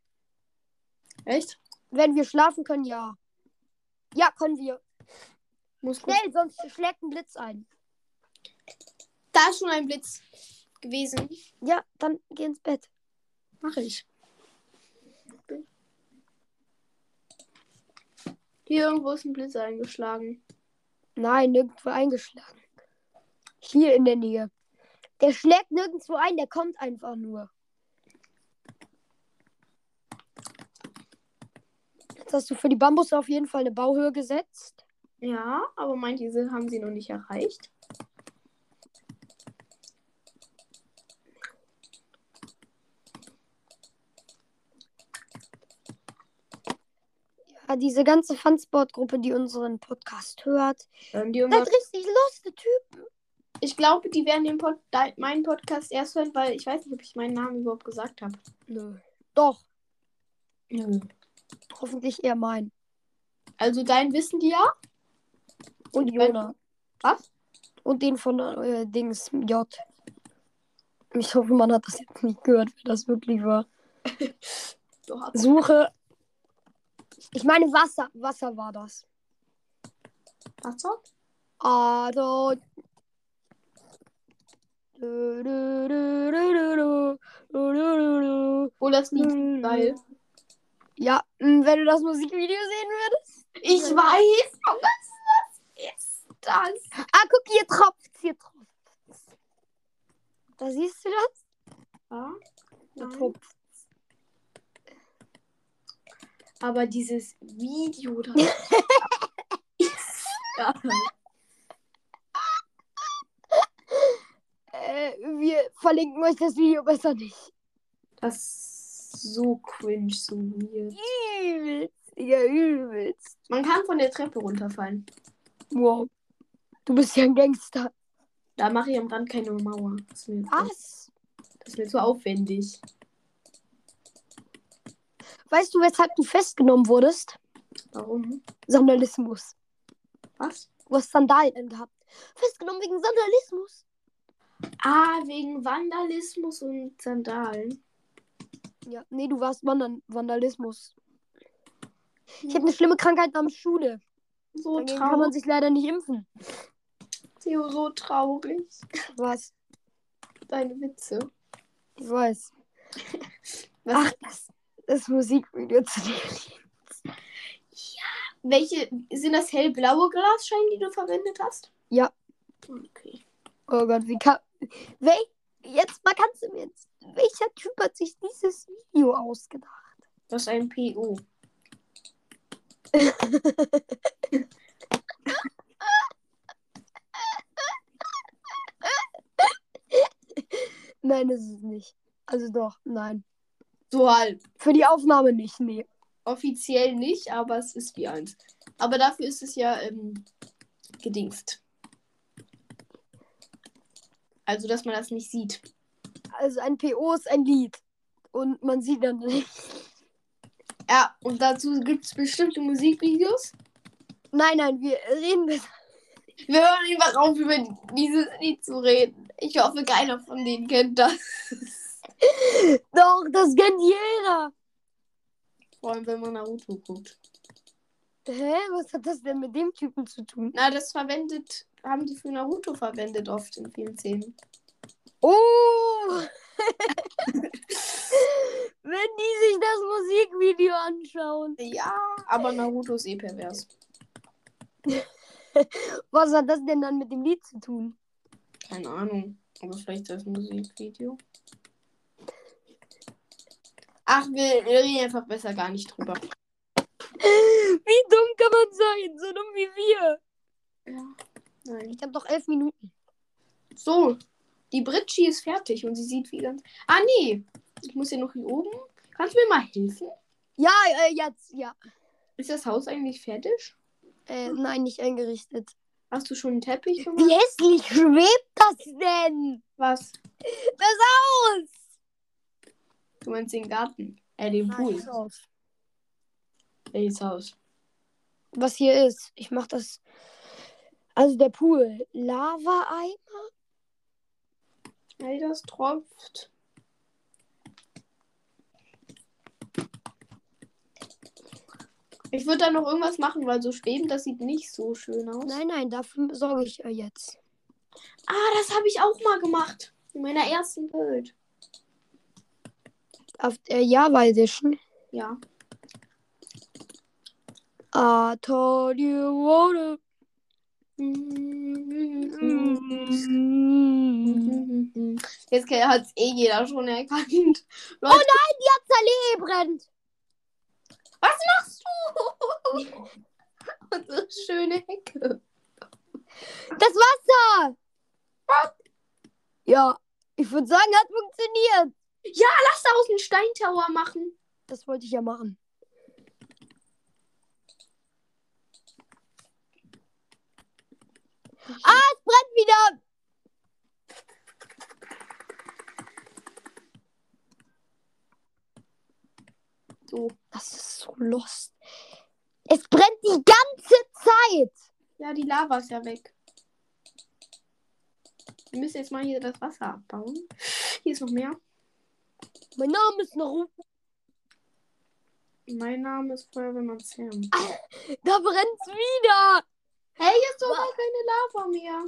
Echt? Wenn wir schlafen können, ja. Ja, können wir. Muss. Schnell, sonst schlägt ein Blitz ein. Da ist schon ein Blitz gewesen. Ja, dann geh ins Bett. Mache ich. Hier irgendwo ist ein Blitz eingeschlagen. Nein, nirgendwo eingeschlagen. Hier in der Nähe. Der schlägt nirgendwo ein, der kommt einfach nur. Jetzt hast du für die Bambus auf jeden Fall eine Bauhöhe gesetzt. Ja, aber manche haben sie noch nicht erreicht. Ja, diese ganze Funsport-Gruppe, die unseren Podcast hört. Hören die Seid richtig lustige Typen. Ich glaube, die werden den Pod meinen Podcast erst hören, weil ich weiß nicht, ob ich meinen Namen überhaupt gesagt habe. Nö. Doch, Nö. Hoffentlich eher mein. Also dein wissen die ja? Und Jona. Was? Und den von äh, Dings J. Ich hoffe, man hat das jetzt nicht gehört, wer das wirklich war. *laughs* Suche. Ich meine Wasser. Wasser war das. Wasser? Also. Oh, das Lied. Geil. Ja, wenn du das Musikvideo sehen würdest. Ich weiß, aber was ist das? Ah, guck, hier tropft, hier tropft. Da siehst du das? Ja, Da nein. tropft. Aber dieses Video da. *laughs* ist geil. Äh, wir verlinken euch das Video besser nicht. Das so cringe, so weird. Übelst, Digga, übelst. Man kann von der Treppe runterfallen. Wow. Du bist ja ein Gangster. Da mache ich am Rand keine Mauer. Das ist mir, Was? das ist mir zu aufwendig. Weißt du, weshalb du festgenommen wurdest? Warum? Sandalismus. Was? Du hast Sandalen gehabt. Festgenommen wegen Sandalismus. Ah, wegen Vandalismus und Sandalen. Ja, nee, du warst Wandern Vandalismus. Ich habe eine schlimme Krankheit namens Schule. So Dagegen kann man traurig. sich leider nicht impfen. Theo, so traurig. Was? Deine Witze. Ich weiß. *laughs* Was, Ach, das, das Musikvideo zu dir. welche sind das hellblaue Glasscheiben, die du verwendet hast? Ja. Okay. Oh Gott, wie kann. Wel jetzt mal kannst du mir jetzt. Welcher Typ hat sich dieses Video ausgedacht? Das ist ein PO. *laughs* Nein, das ist es nicht. Also doch, nein. So halt. Für die Aufnahme nicht, nee. Offiziell nicht, aber es ist wie eins. Aber dafür ist es ja ähm, gedingst. Also, dass man das nicht sieht. Also ein PO ist ein Lied. Und man sieht dann nicht. Ja, und dazu gibt es bestimmte Musikvideos. Nein, nein, wir reden besser. Wir hören einfach auf, über dieses Lied zu reden. Ich hoffe, keiner von denen kennt das. Doch, das kennt jeder. Vor allem, wenn man Naruto guckt. Hä? Was hat das denn mit dem Typen zu tun? Na, das verwendet, haben die für Naruto verwendet oft in vielen Szenen. Oh! *laughs* Wenn die sich das Musikvideo anschauen. Ja, aber Naruto ist eh pervers. *laughs* Was hat das denn dann mit dem Lied zu tun? Keine Ahnung. Aber vielleicht das Musikvideo. Ach, wir, reden einfach besser gar nicht drüber. *laughs* Wie dumm kann man sein? So dumm wie wir. Ja. Nein. Ich habe doch elf Minuten. So, die Britschi ist fertig und sie sieht wie ganz. Ah, nee. Ich muss hier noch hier oben. Kannst du mir mal helfen? Ja, äh, jetzt, ja. Ist das Haus eigentlich fertig? Äh, nein, nicht eingerichtet. Hast du schon einen Teppich gemacht? Wie hässlich schwebt das denn? Was? Das Haus! Du meinst den Garten? Äh, den Pool. das Haus. Welches Haus? Was hier ist, ich mach das. Also der Pool. Lava-Eimer? Hey, das tropft. Ich würde da noch irgendwas machen, weil so schweben, das sieht nicht so schön aus. Nein, nein, dafür sorge ich äh, jetzt. Ah, das habe ich auch mal gemacht. In meiner ersten Bild. Auf der Java Edition. Ja. I told you what Jetzt hat es eh jeder schon erkannt. Oh nein, die Azalee brennt. Was machst du? *laughs* Unsere schöne Hecke. Das Wasser. Ja, ich würde sagen, hat funktioniert. Ja, lass daraus einen Steintower machen. Das wollte ich ja machen. Ah, es brennt wieder. So. Das ist so lost. Es brennt die ganze Zeit. Ja, die Lava ist ja weg. Wir müssen jetzt mal hier das Wasser abbauen. Hier ist noch mehr. Mein Name ist Naruto. Mein Name ist Feuerwehrmann Sam. Da brennt's wieder. Hey, jetzt doch mal keine Lava mehr.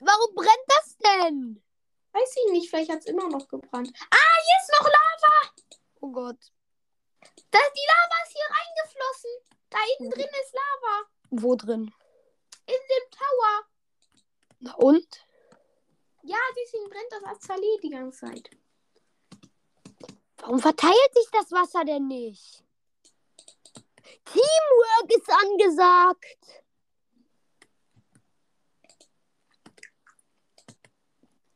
Warum brennt das denn? Weiß ich nicht, vielleicht hat es immer noch gebrannt. Ah, hier ist noch Lava. Oh Gott. Da, die Lava ist hier reingeflossen. Da hinten drin ist Lava. Wo drin? In dem Tower. Na und? Ja, deswegen brennt das Azalee die ganze Zeit. Warum verteilt sich das Wasser denn nicht? Teamwork ist angesagt.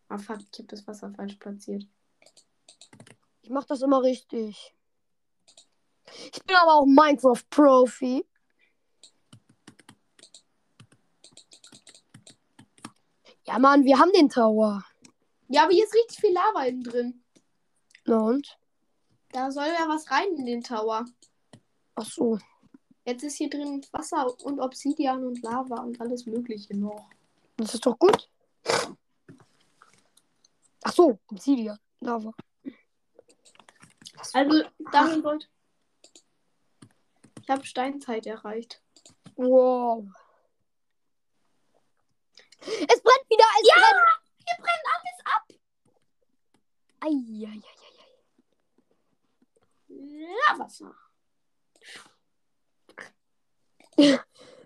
Ah, fuck, ich habe das Wasser falsch platziert. Ich mach das immer richtig. Ich bin aber auch Minecraft-Profi. Ja, Mann, wir haben den Tower. Ja, aber hier ist richtig viel Lava innen drin. Na und? Da soll ja was rein in den Tower. Ach so. Jetzt ist hier drin Wasser und Obsidian und Lava und alles Mögliche noch. Das ist doch gut. Ach so, Obsidian. Lava. Also, wollte. Ich habe Steinzeit erreicht. Wow. Es brennt wieder. Es Ja! brennt. Hier brennt alles ab! Eieieiei. Lavasser.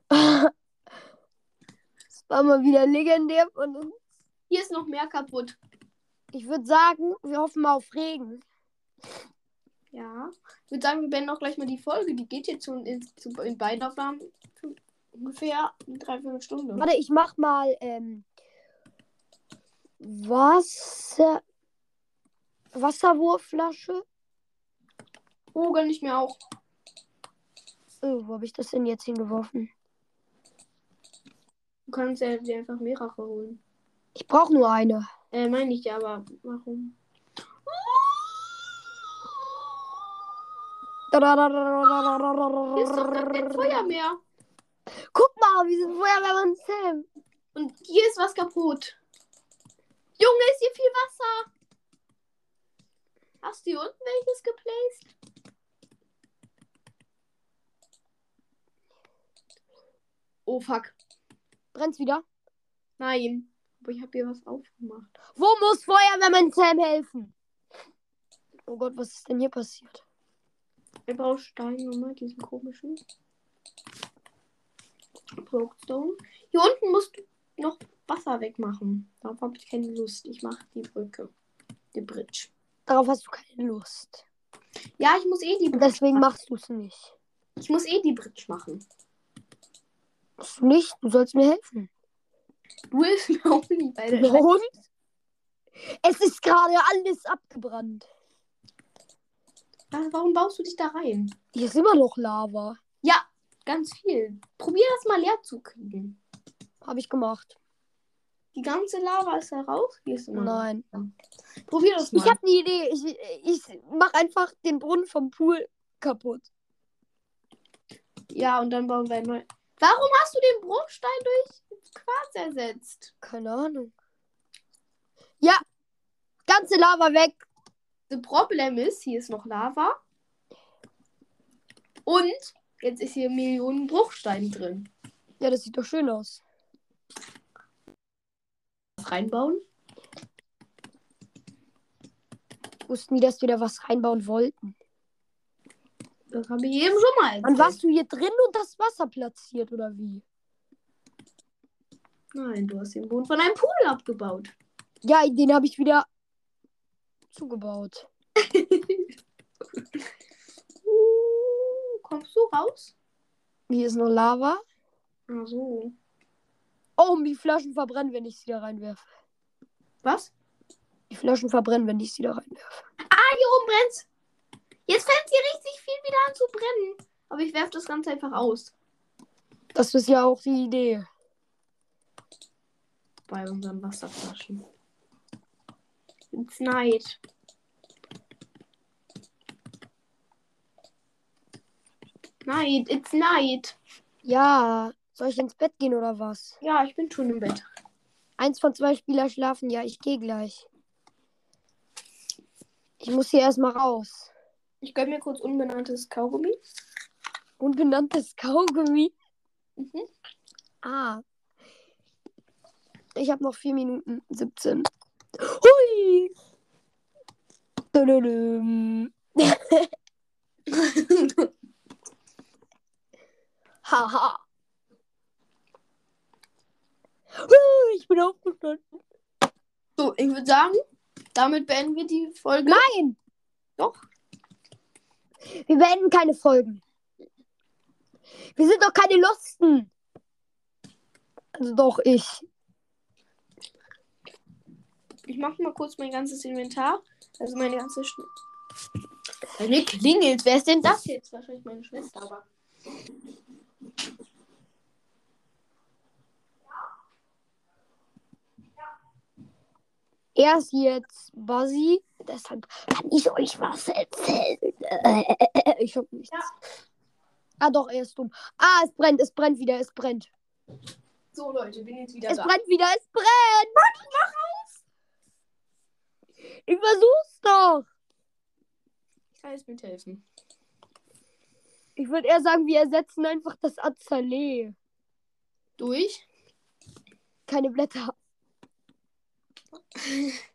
Das *laughs* war mal wieder legendär von uns. Hier ist noch mehr kaputt. Ich würde sagen, wir hoffen mal auf Regen. Ja. Ich würde sagen, wir beenden auch gleich mal die Folge. Die geht jetzt schon in, zu, in beiden Aufnahmen ungefähr eine Dreiviertelstunde. Warte, ich mach mal ähm, Wasser, Wasserwurfflasche. Oh, gönn ich mir auch. Oh, wo habe ich das denn jetzt hingeworfen? Du kannst ja dir einfach mehrere holen. Ich brauche nur eine. Äh, meine ich ja, aber warum? Hier ist doch gar kein Feuer mehr. Guck mal, wie sind Feuerwehrmann Sam. Und hier ist was kaputt. Junge, ist hier viel Wasser. Hast du hier unten welches geplaced? Oh fuck. Brennt's wieder? Nein. Aber ich habe hier was aufgemacht. Wo muss Feuerwehrmann Sam helfen? Oh Gott, was ist denn hier passiert? Ich brauche Stein nochmal, diesen komischen. Brokestone. Hier unten musst du noch Wasser wegmachen. Darauf habe ich keine Lust. Ich mache die Brücke. Die Bridge. Darauf hast du keine Lust. Ja, ich muss eh die Bridge deswegen machen. machst du es nicht. Ich muss eh die Bridge machen. Du nicht? Du sollst mir helfen. Du mir auch nicht bei der Und? Es ist gerade alles abgebrannt. Was, Warum baust du dich da rein? Hier ist immer noch Lava. Ja, ganz viel. Probier das mal leer zu kriegen. Habe ich gemacht. Die ganze Lava ist da raus. Hier ist immer noch. Nein. Probier das mal. Ich habe eine Idee. Ich, ich mache einfach den Brunnen vom Pool kaputt. ja, und dann bauen wir neu. Warum hast du den Bruchstein durch Quarz ersetzt? Keine Ahnung. Ja. Ganze Lava weg. Das Problem ist, hier ist noch Lava. Und jetzt ist hier Millionen Bruchstein drin. Ja, das sieht doch schön aus. Was reinbauen? Ich wusste nie, dass wir da was reinbauen wollten. Das habe ich eben schon mal Dann erzählt. warst du hier drin und das Wasser platziert, oder wie? Nein, du hast den Boden von einem Pool abgebaut. Ja, den habe ich wieder zugebaut. Uh, *laughs* kommst du raus? Hier ist noch Lava. Ach so. Oh, die Flaschen verbrennen, wenn ich sie da reinwerfe. Was? Die Flaschen verbrennen, wenn ich sie da reinwerfe. Ah, hier oben brennt's. Jetzt fängt hier richtig viel wieder an zu brennen. Aber ich werfe das Ganze einfach aus. Das ist ja auch die Idee. Bei unseren Wasserflaschen. It's night. Night, it's night. Ja, soll ich ins Bett gehen oder was? Ja, ich bin schon im Bett. Eins von zwei Spieler schlafen. Ja, ich gehe gleich. Ich muss hier erstmal raus. Ich gönne mir kurz unbenanntes Kaugummi. Unbenanntes Kaugummi. Mhm. Ah. Ich habe noch 4 Minuten 17. Hui! *laughs* Haha. Ich bin aufgestanden. so, ich würde sagen, damit beenden wir die Folge. Nein! Doch. Wir beenden keine Folgen. Wir sind doch keine Lusten. Also doch ich. Ich mache mal kurz mein ganzes Inventar. Also meine ganze Sch Bei mir klingelt. Wer ist denn das jetzt? Wahrscheinlich meine Schwester, aber. Er ist jetzt Buzzy. Deshalb kann ich euch was erzählen. Äh, *laughs* ich hab nichts. Ja. Ah, doch, er ist dumm. Ah, es brennt, es brennt wieder, es brennt. So, Leute, bin jetzt wieder Es da. brennt wieder, es brennt. Mann, mach aus. Ich versuch's doch. Ich kann jetzt mithelfen. Ich würde eher sagen, wir ersetzen einfach das Azalee. Durch. Keine Blätter. *laughs*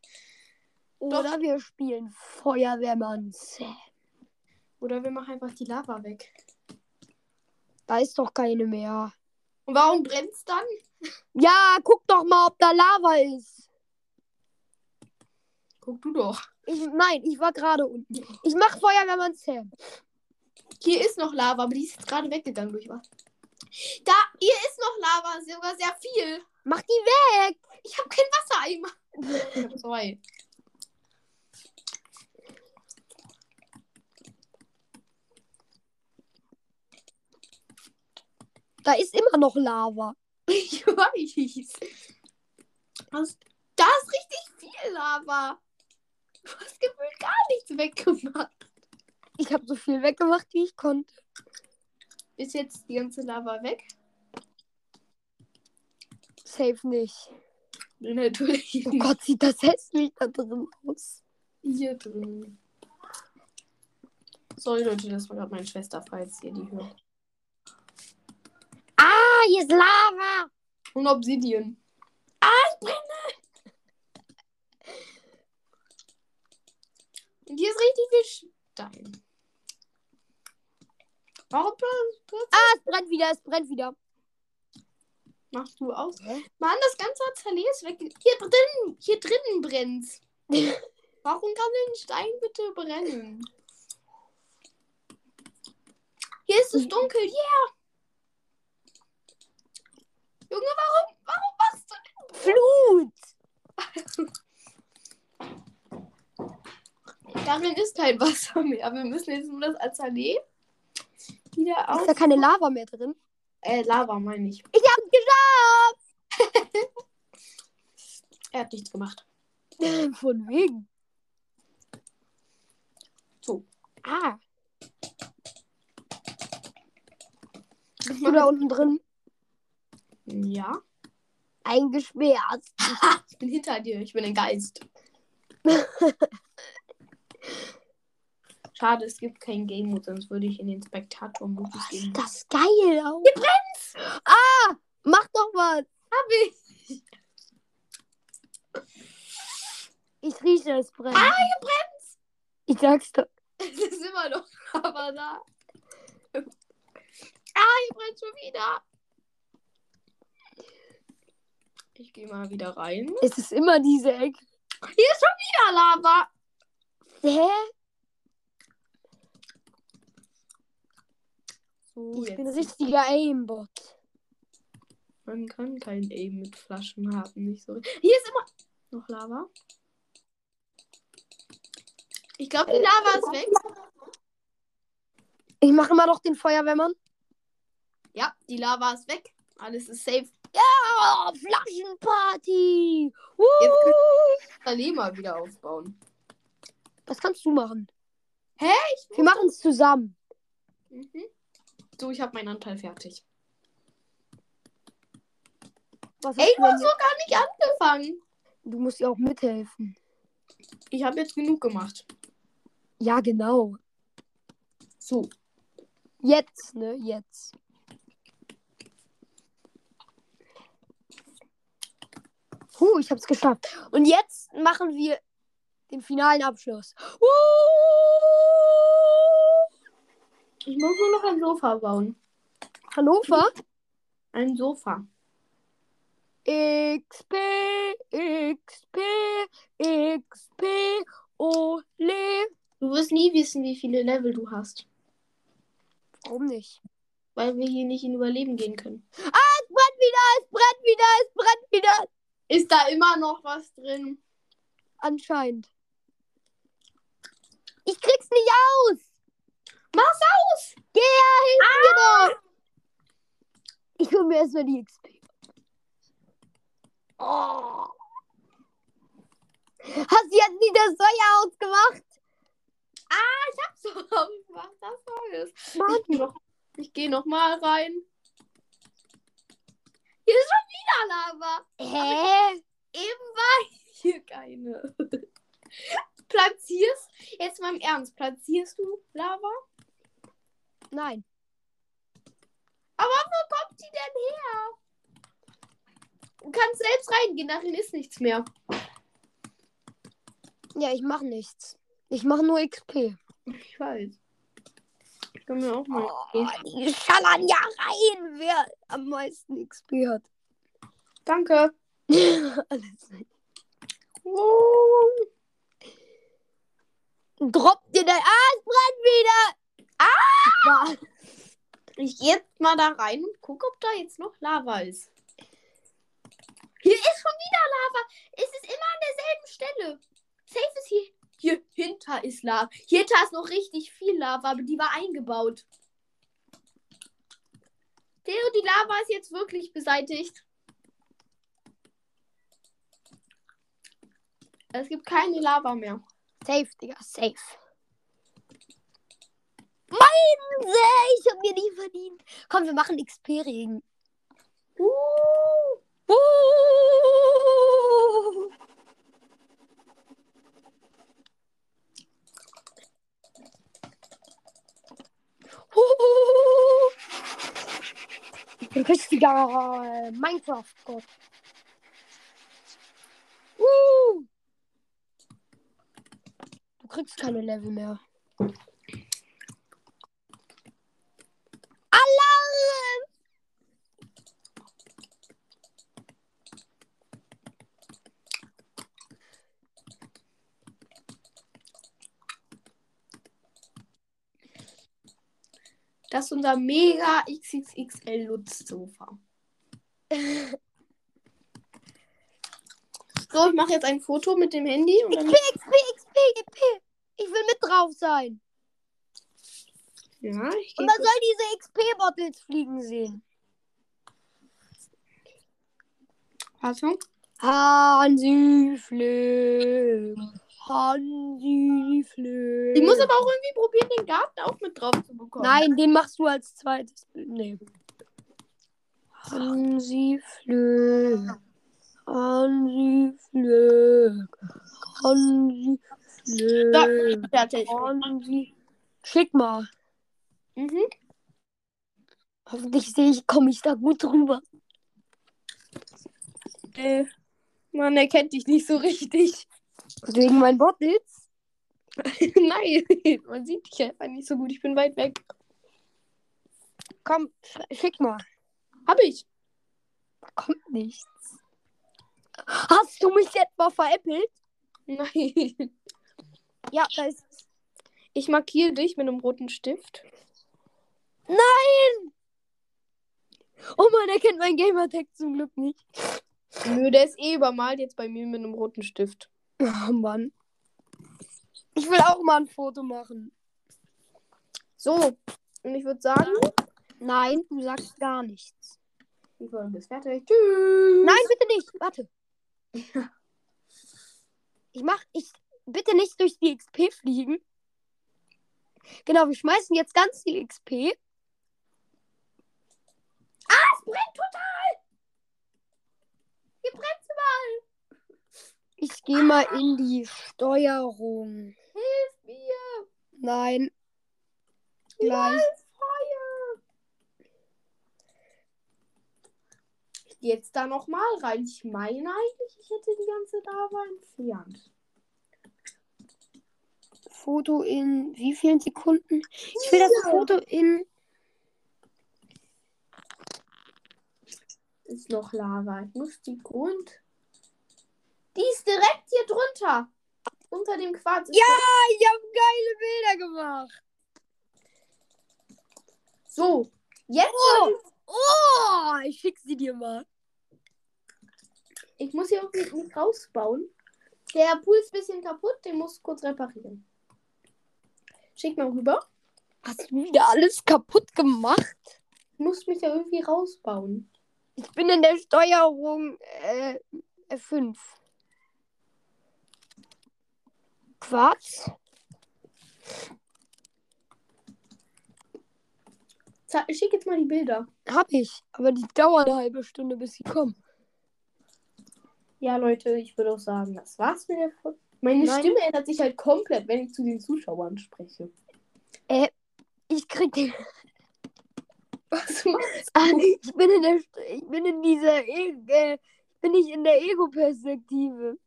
Oder wir spielen Feuerwehrmann Sam. Oder wir machen einfach die Lava weg. Da ist doch keine mehr. Und warum brennt's dann? Ja, guck doch mal, ob da Lava ist. Guck du doch. Ich, nein, ich war gerade unten. Ich mach Feuerwehrmann Sam. Hier ist noch Lava, aber die ist jetzt gerade weggegangen durch was. Da, hier ist noch Lava, sogar sehr viel. Mach die weg. Ich habe kein Wassereimer. Ich habe zwei. Da ist immer noch Lava. *laughs* Ich weiß. Da ist richtig viel Lava. Du hast gefühlt gar nichts weggemacht. Ich habe so viel weggemacht, wie ich konnte. Ist jetzt die ganze Lava weg? Safe nicht. Natürlich Oh nicht. Gott, sieht das hässlich da drin aus. Hier drin. Sorry, Leute, das war gerade meine Schwester, falls ihr die hört. Ah, hier ist Lava. Und Obsidian. Ah, ich brenne! Hier ist richtig viel Stein. Warum plötzlich Ah, es brennt wieder, es brennt wieder. machst du aus? Hä? Mann, das ganze Azalee ist weg. Hier drin, hier drinnen brennt's. *laughs* Warum kann denn Stein bitte brennen? Hier ist es dunkel, yeah! Junge, warum, warum machst du Flut. *laughs* *laughs* Darin ist kein Wasser mehr. Wir müssen jetzt nur das Azalee wieder Ist auf. da keine Lava mehr drin? Äh, Lava meine ich. Ich hab's geschafft. *laughs* Er hat nichts gemacht. *laughs* Von wegen. So. Ah. Bist du da unten drin Ja. eingesperrt? *laughs* Ich bin hinter dir. Ich bin ein Geist. Schade, es gibt kein Game Mode, sonst würde ich in den Spektator-Modus gehen. Das ist geil aus. Hier brennt's. Ah, mach doch was. hab ich. Ich rieche, es brennt. Ah, hier brennt's. Ich sag's doch. Es ist immer noch *laughs* aber da. Ah, hier brennt schon wieder. Ich gehe mal wieder rein. Es ist immer diese Ecke. Hier ist schon wieder Lava. Hä? So, Ich bin jetzt. richtiger Aimbot. Man kann kein Aim mit Flaschen haben, nicht so. Hier ist immer noch Lava. Ich glaube, die Lava ist weg. Ich mache immer noch den Feuerwehrmann. Ja, die Lava ist weg. Alles ist safe. Ja, Flaschenparty. Jetzt Uh, Allee mal wieder aufbauen. Was kannst du machen? Hä? Wir machen es zusammen. Mhm. So, ich habe meinen Anteil fertig. Was Ey, du hast doch gar nicht angefangen. du musst ja auch mithelfen. Ich habe jetzt genug gemacht. Ja, genau. So. Jetzt, ne? Jetzt. Huh, ich hab's geschafft. Und jetzt machen wir den finalen Abschluss. Uh! Ich muss nur noch ein Sofa bauen. Hannover? Ein Sofa. XP, XP, XP, ole. Du wirst nie wissen, wie viele Level du hast. Warum nicht? Weil wir hier nicht in Überleben gehen können. Es brennt wieder, es brennt wieder, es brennt wieder. Ist da immer noch was drin? Anscheinend. Ich krieg's nicht aus. Mach's aus! Geh her, hilf mir doch. Ich hol mir erstmal die XP. Oh. Hast du jetzt das Feuer ausgemacht? Ich hab's doch aufgemacht. Das war es. Ich geh noch, ich geh noch mal rein. Hier ist schon wieder Lava. Hä? Eben war hier keine. Platzierst, jetzt mal im Ernst, platzierst du Lava? Nein. Aber wo kommt die denn her? Du kannst selbst reingehen, darin ist nichts mehr. Ja, ich mach nichts. Ich mach nur XP. Ich weiß. Ich kann mir auch mal. Oh, die schallern ja rein, wer am meisten XP hat. Danke. *laughs* Alles. Oh. Droppt dir dein. Ah, es brennt wieder! Ah! Ich gehe jetzt mal da rein und gucke, ob da jetzt noch Lava ist. Hier ist schon wieder Lava. Es ist immer an derselben Stelle. Safe ist hier. Hier hinter ist Lava. Hier hinter ist noch richtig viel Lava, aber die war eingebaut. Theo, die Lava ist jetzt wirklich beseitigt. Es gibt keine Lava mehr. Safe, Digga, safe. Meine, ich hab mir nie verdient. Komm, wir machen XP-Regen. Uh. Uh. Uh. Ich bin richtiger Minecraft-Gott. Uh. Du kriegst keine Level mehr. Alarm! Das ist unser mega XXXL Lutz-Sofa. *laughs* So, ich mache jetzt ein Foto mit dem Handy und dann. XP, XP, XP, XP. Ich will mit drauf sein. Ja, ich Und man soll diese XP-Bottles fliegen sehen. Warte. Hansi fliegt. Hansi fliegt. Ich muss aber auch irgendwie probieren, den Garten auch mit drauf zu bekommen. Nein, den machst du als zweites Bild. Nee. Hansi fliegt. Hansi fliegt. Hansi Da, fliegt. fertig. Hansi. Schick mal. Mhm. Hoffentlich sehe ich, komme ich da gut drüber. Äh, man erkennt dich nicht so richtig. Wegen meinen Bottles? *laughs* Nein, *laughs* man sieht dich einfach nicht so gut. Ich bin weit weg. Komm, sch- schick mal. Hab ich. Da kommt nichts. Hast du mich etwa veräppelt? Nein. Ja, da ist es. Ich markiere dich mit einem roten Stift. Nein! Oh man, er kennt mein Gamertag zum Glück nicht. Nö, der ist eh übermalt jetzt bei mir mit einem roten Stift. Oh Mann. Ich will auch mal ein Foto machen. So, und ich würde sagen, Nein, du sagst gar nichts. die Folge ist fertig. Tschüss. Nein, bitte nicht. Warte. *laughs* Ich mach, ich, bitte nicht durch die XP fliegen. Genau, wir schmeißen jetzt ganz viel XP. Es brennt total. Hier brennt überall. Ich gehe mal in die Steuerung. Hilf mir. Nein. gleich. Feuer. Ich gehe jetzt da nochmal rein. Ich meine eigentlich, ich hätte die ganze Lava entfernt. Foto in wie vielen Sekunden? Ich will das. Foto in. Ist noch Lava. Ich muss die Grund. Die ist direkt hier drunter. Unter dem Quarz. Ja, ich habe geile Bilder gemacht. So. Jetzt. Oh, oh ich schick sie dir mal. Ich muss hier irgendwie nicht rausbauen. Der Pool ist ein bisschen kaputt. Den muss ich kurz reparieren. Schick mal rüber. Hast du wieder alles kaputt gemacht? Ich muss mich ja irgendwie rausbauen. Ich bin in der Steuerung äh, F5. Quarz? Schick jetzt mal die Bilder. Hab ich. Aber die dauern eine halbe Stunde, bis sie kommen. Ja, Leute, ich würde auch sagen, das war's mit der Folge. Meine Nein. Stimme ändert sich halt komplett, wenn ich zu den Zuschauern spreche. Ich krieg den. *laughs* Was machst du? ich bin in der. Ich bin in dieser. E äh, bin ich in der Ego-Perspektive.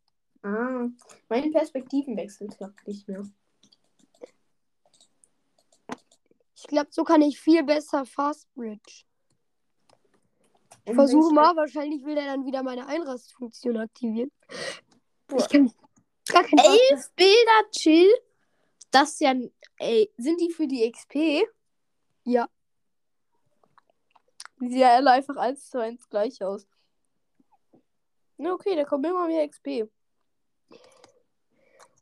Ah, mein Perspektivenwechsel klappt nicht mehr. Ich glaube, so kann ich viel besser Fast Bridge. Versuche mal, wahrscheinlich will er dann wieder meine Einrastfunktion aktivieren. Boah. Ich kann gar kein Fast Elf Bilder, chill. Das ist ja. Ey, sind die für die XP? Ja. Die sehen ja alle einfach eins zu eins gleich aus. Na, okay, da kommt immer mehr XP.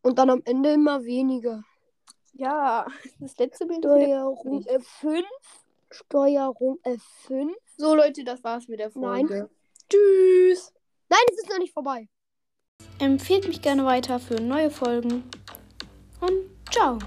Und dann am Ende immer weniger. Ja, *laughs* das letzte Bild Steuerung F5. Steuerung F5. So, Leute, das war's mit der Nein. Folge. Tschüss. Nein, es ist noch nicht vorbei. Empfehlt mich gerne weiter für neue Folgen. Und ciao.